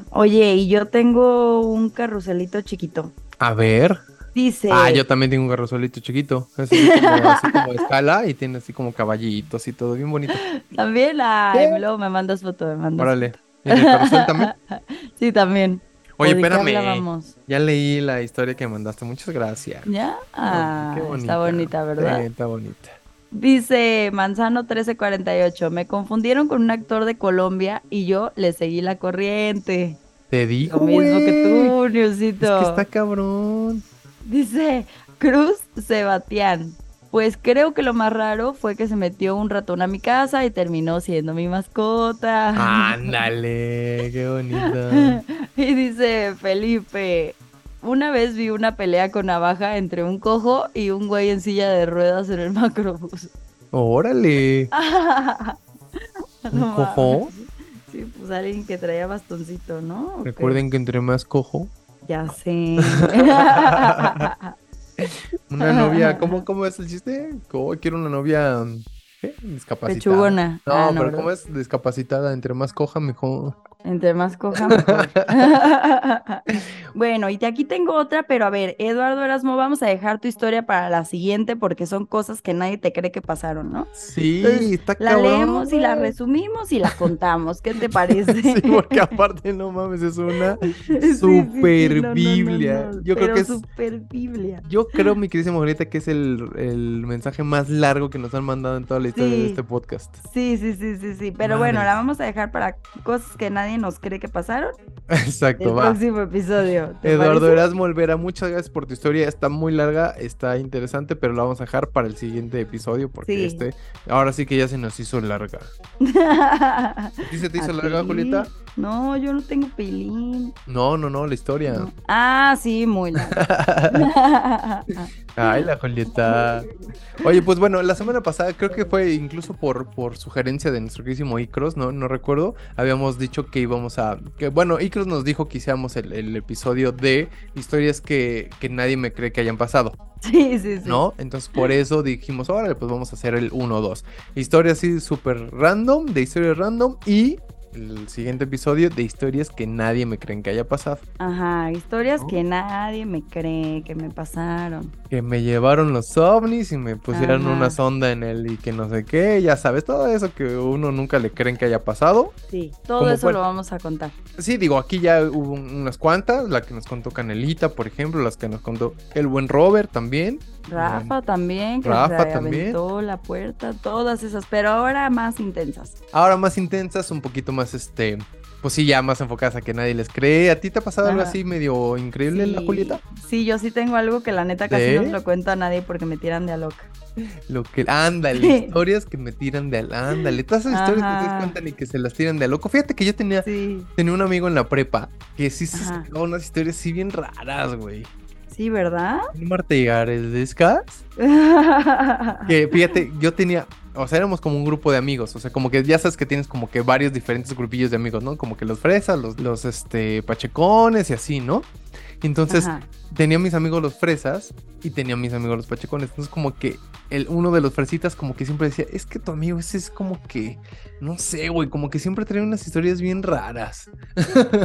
Speaker 1: Oye, y yo tengo un carruselito chiquito.
Speaker 2: A ver.
Speaker 1: Dice.
Speaker 2: Ah, yo también tengo un garrosolito chiquito. Así como, así como de escala y tiene así como caballitos y todo bien bonito.
Speaker 1: También, ay,
Speaker 2: ¿Qué?
Speaker 1: luego me mandas foto, me mandas
Speaker 2: Órale. ¿Y el carrusel también?
Speaker 1: Sí, también. ¿O
Speaker 2: Oye, espérame. Ya leí la historia que mandaste. Muchas gracias.
Speaker 1: ¿Ya? Ah,
Speaker 2: Qué
Speaker 1: está bonita, ¿verdad?
Speaker 2: Sí, está bonita.
Speaker 1: Dice Manzano 1348, me confundieron con un actor de Colombia y yo le seguí la corriente.
Speaker 2: Te digo,
Speaker 1: Lo mismo que tú,
Speaker 2: Es
Speaker 1: Niusito.
Speaker 2: que está cabrón.
Speaker 1: Dice Cruz Sebatián. Pues creo que lo más raro fue que se metió un ratón a mi casa y terminó siendo mi mascota.
Speaker 2: Ándale, qué bonito.
Speaker 1: Y dice Felipe, una vez vi una pelea con navaja entre un cojo y un güey en silla de ruedas en el macrobús.
Speaker 2: Órale. ¿Un
Speaker 1: No
Speaker 2: cojo?
Speaker 1: Sí, pues alguien que traía bastoncito, ¿no?
Speaker 2: Recuerden que entre más cojo,
Speaker 1: Ya sé.
Speaker 2: una novia, ¿cómo, cómo es el chiste? ¿Cómo quiero una novia ¿qué? discapacitada?
Speaker 1: Pechugona.
Speaker 2: No,
Speaker 1: Ah,
Speaker 2: pero. ¿cómo es discapacitada? Entre más coja, mejor.
Speaker 1: Entre más coja, mejor. bueno, y de aquí tengo otra, pero a ver, Eduardo Erasmo, vamos a dejar tu historia para la siguiente porque son cosas que nadie te cree que pasaron, ¿no?
Speaker 2: Sí,
Speaker 1: Entonces,
Speaker 2: está
Speaker 1: La
Speaker 2: cabrón.
Speaker 1: leemos y la resumimos y la contamos. ¿Qué te parece?
Speaker 2: Sí, porque aparte, no mames, es una
Speaker 1: Sí, sí, sí,
Speaker 2: super biblia.
Speaker 1: no,
Speaker 2: Yo creo que es,
Speaker 1: super biblia.
Speaker 2: yo creo, mi queridísima Julieta, que es el, el mensaje más largo que nos han mandado en toda la de
Speaker 1: Sí.
Speaker 2: este podcast.
Speaker 1: Sí, sí, sí, sí, sí. Pero bueno, la vamos a dejar para cosas que nadie nos cree que pasaron.
Speaker 2: Exacto,
Speaker 1: El
Speaker 2: va.
Speaker 1: próximo episodio. ¿te
Speaker 2: Eduardo
Speaker 1: parece?
Speaker 2: Erasmo Olvera, muchas gracias por tu historia. Está muy larga, está interesante, pero la vamos a dejar para el siguiente episodio porque
Speaker 1: Sí.
Speaker 2: este ahora sí que ya se nos hizo larga. ¿A ti se te hizo
Speaker 1: ¿A
Speaker 2: larga,
Speaker 1: ti?
Speaker 2: Julieta?
Speaker 1: No, yo no tengo pilín.
Speaker 2: No, no, no, la historia.
Speaker 1: No. Ah, sí, muy larga.
Speaker 2: Ay, la Julieta. Oye, pues bueno, la semana pasada creo que fue incluso por, por sugerencia de nuestro queridísimo Icros, no, no recuerdo. Habíamos dicho que íbamos a. que Bueno, Icros nos dijo que hiciéramos el, el episodio de historias que, que nadie me cree que hayan pasado.
Speaker 1: sí, sí, sí.
Speaker 2: ¿no? Entonces por eso dijimos, órale, pues vamos a hacer el 1-2. Historia así súper random, de historias random y el siguiente episodio de historias que nadie me creen que haya pasado.
Speaker 1: Ajá, historias
Speaker 2: ¿No?
Speaker 1: que nadie me cree que me pasaron.
Speaker 2: Que me llevaron los ovnis y me pusieron
Speaker 1: Ajá.
Speaker 2: una sonda en él y que no sé qué, ya sabes, todo eso que uno nunca le creen que haya pasado.
Speaker 1: Sí, todo
Speaker 2: ¿Cómo
Speaker 1: eso
Speaker 2: fue?
Speaker 1: lo vamos a contar.
Speaker 2: Sí, digo, aquí ya hubo un- unas cuantas, la que nos contó Canelita, por ejemplo, las que nos contó el buen Robert también.
Speaker 1: Rafa también, que
Speaker 2: Rafa
Speaker 1: se
Speaker 2: también.
Speaker 1: aventó la puerta, todas esas, pero ahora más intensas.
Speaker 2: Ahora más intensas, un poquito más, este, pues sí, ya más enfocadas a que nadie les cree. ¿A ti te ha pasado algo
Speaker 1: Ajá.
Speaker 2: así medio increíble, la
Speaker 1: Sí,
Speaker 2: Julieta?
Speaker 1: Sí, yo sí tengo algo que la neta casi
Speaker 2: ¿Sí?
Speaker 1: no se lo cuento a nadie porque me tiran de a loca.
Speaker 2: Lo que, ándale,
Speaker 1: Sí.
Speaker 2: historias que me tiran de al, ándale, todas esas historias que te cuentan y que se las tiran de a loco. Fíjate que yo tenía,
Speaker 1: Sí,
Speaker 2: tenía un amigo en la prepa que sí se sacaba unas historias así bien raras, güey.
Speaker 1: Sí, ¿verdad?
Speaker 2: Un martillares de Scats. Que fíjate, yo tenía o sea, éramos como un grupo de amigos, o sea, como que ya sabes que tienes como que varios diferentes grupillos de amigos, ¿no? Como que los fresas, los, los este, pachecones y así, ¿no? Entonces,
Speaker 1: Ajá.
Speaker 2: tenía mis amigos los fresas y tenía mis amigos los pachecones. Entonces, como que el, uno de los fresitas, como que siempre decía, es que tu amigo ese es como que, no sé, güey, como que siempre trae unas historias bien raras.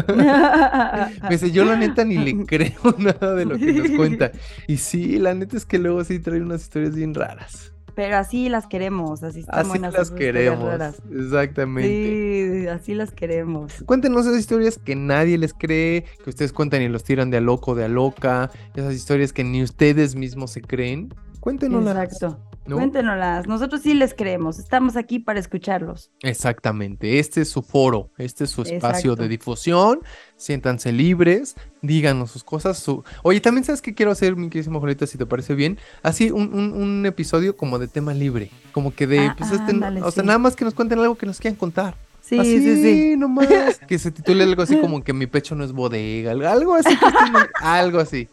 Speaker 2: Me dice, yo la neta ni le creo nada de lo que nos cuenta. Y sí, la neta es que luego sí trae unas historias bien raras.
Speaker 1: Pero así las queremos, así están
Speaker 2: Así
Speaker 1: buenas
Speaker 2: las queremos.
Speaker 1: raras.
Speaker 2: Exactamente.
Speaker 1: Sí, así las queremos.
Speaker 2: Cuéntenos esas historias que nadie les cree, que ustedes cuentan y los tiran de a loco, de a loca, esas historias que ni ustedes mismos se creen. Cuéntenoslas.
Speaker 1: Exacto.
Speaker 2: ¿no?
Speaker 1: Cuéntenoslas. Nosotros sí les creemos. Estamos aquí para escucharlos.
Speaker 2: Exactamente, este es su foro, este es su espacio
Speaker 1: Exacto.
Speaker 2: de difusión, siéntanse libres, díganos sus cosas. Su... Oye, también sabes que quiero hacer, mi queridísima Julieta, si te parece bien, así un, un- un episodio como de tema libre, como que de,
Speaker 1: Ah,
Speaker 2: pues este, o sea, nada más que nos cuenten algo que nos quieran contar.
Speaker 1: Sí,
Speaker 2: así,
Speaker 1: sí, sí.
Speaker 2: nomás, que se titule algo así como que mi pecho no es bodega, algo- algo así, que estén- algo así.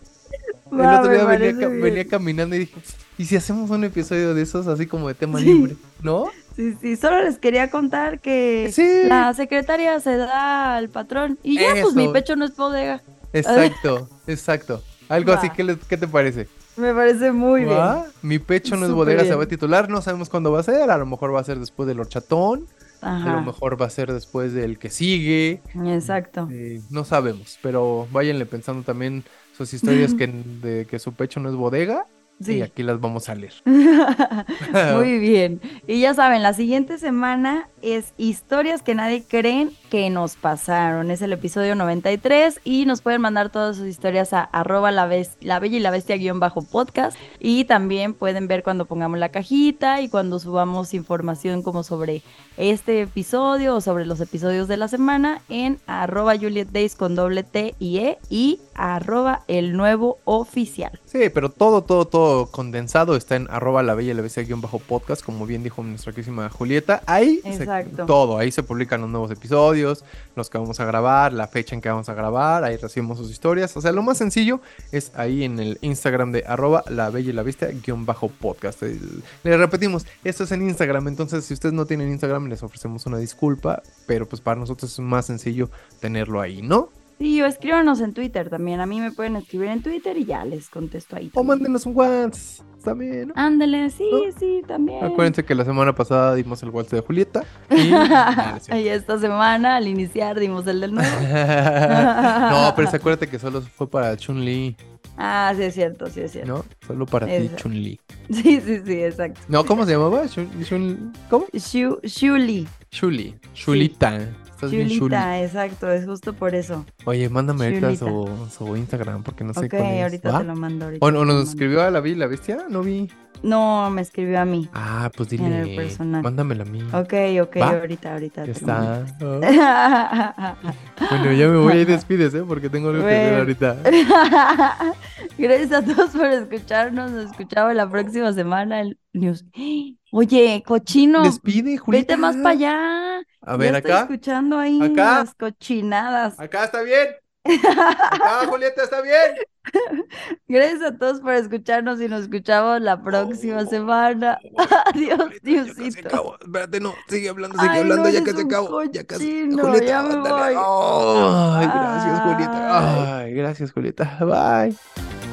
Speaker 2: El otro día venía,
Speaker 1: parece
Speaker 2: ca-
Speaker 1: bien.
Speaker 2: venía caminando y dije, ¿y si hacemos un episodio de esos así como de tema
Speaker 1: Sí.
Speaker 2: libre? ¿No?
Speaker 1: Sí, sí, solo les quería contar que
Speaker 2: Sí.
Speaker 1: la secretaria se da al patrón y ya, pues mi pecho no es bodega.
Speaker 2: Exacto, exacto. Algo así. ¿qué, le- qué te parece?
Speaker 1: Me parece muy bien.
Speaker 2: Mi pecho no es bodega, se
Speaker 1: bien.
Speaker 2: va a titular, no sabemos cuándo va a ser, a lo mejor va a ser después del horchatón, a lo
Speaker 1: Ajá,
Speaker 2: mejor va a ser después del que sigue,
Speaker 1: exacto.
Speaker 2: eh, no sabemos, pero váyanle pensando también sus historias que, de que su pecho no es bodega y aquí las vamos a leer.
Speaker 1: Muy bien. Y ya saben, la siguiente semana es historias que nadie creen que nos pasaron. Es el episodio 93 y nos pueden mandar todas sus historias a arroba la, la bella y la bestia guion bajo podcast. Y también pueden ver cuando pongamos la cajita y cuando subamos información como sobre este episodio o sobre los episodios de la semana en arroba Juliet Days con doble T y E y arroba el nuevo oficial.
Speaker 2: Sí, pero todo, todo, todo condensado está en arroba la bella y la bestia guion bajo podcast, como bien dijo nuestra querísima Julieta. Ahí se- Todo, ahí se publican los nuevos episodios, los que vamos a grabar, la fecha en que vamos a grabar, ahí recibimos sus historias. O sea, lo más sencillo es ahí en el Instagram de arroba la bella y la bestia guion bajo podcast. El- le repetimos, esto es en Instagram, entonces si ustedes no tienen Instagram les ofrecemos una disculpa, pero pues para nosotros es más sencillo tenerlo ahí, ¿no?
Speaker 1: Sí, o escríbanos en Twitter también. A mí me pueden escribir en Twitter y ya les contesto ahí.
Speaker 2: O mándenos un WhatsApp también, ¿no?
Speaker 1: Ándale, sí,
Speaker 2: ¿No?
Speaker 1: sí, también.
Speaker 2: Acuérdense que la semana pasada dimos el WhatsApp de Julieta. Y...
Speaker 1: Esta semana, al iniciar, dimos el del nuevo.
Speaker 2: no, pero se acuérdate que solo fue para Chun-Li,
Speaker 1: ah, sí, es cierto, sí, es cierto.
Speaker 2: ¿no? Solo para ti. Chun-Li.
Speaker 1: Sí, sí, sí, exacto.
Speaker 2: No, ¿cómo se llamaba? Chun, Chun- ¿Cómo?
Speaker 1: Shu- Shuli.
Speaker 2: Chuli. Chulita. Estás bien Chuli.
Speaker 1: Chulita, exacto, es justo por eso.
Speaker 2: Oye, mándame ahorita
Speaker 1: Chulita.
Speaker 2: su, su Instagram porque no sé
Speaker 1: ok,
Speaker 2: cuál es.
Speaker 1: ahorita
Speaker 2: ¿va?
Speaker 1: te lo mando. Ahorita
Speaker 2: ¿O, nos escribió a la vi la bestia? No vi.
Speaker 1: No, me escribió a mí.
Speaker 2: Ah, pues
Speaker 1: En el
Speaker 2: dile.
Speaker 1: personal.
Speaker 2: Mándamela a mí.
Speaker 1: Ok, ok,
Speaker 2: ¿Va?
Speaker 1: ahorita, ahorita.
Speaker 2: Ya está. Oh. Bueno, ya me voy ahí despides, ¿eh? Porque tengo algo que hacer
Speaker 1: Bueno.
Speaker 2: ahorita.
Speaker 1: Gracias a todos por escucharnos. Nos escuchamos la próxima semana. El news. Oye, cochino,
Speaker 2: Despide, Julieta.
Speaker 1: vete más para allá.
Speaker 2: A ver,
Speaker 1: Ya estoy
Speaker 2: acá.
Speaker 1: escuchando ahí
Speaker 2: Acá.
Speaker 1: las cochinadas.
Speaker 2: Acá está bien. Acá, Julieta, está bien.
Speaker 1: Gracias a todos por escucharnos y nos escuchamos la próxima semana. Adiós,
Speaker 2: Julieta, ya casi
Speaker 1: Diosito.
Speaker 2: acabo. Espérate, no, sigue hablando, sigue
Speaker 1: Ay,
Speaker 2: hablando,
Speaker 1: no,
Speaker 2: ya casi
Speaker 1: un
Speaker 2: acabo. Ya casi. Julieta,
Speaker 1: ya me voy.
Speaker 2: Ay, gracias, Julieta. Ay, gracias, Julieta. Bye.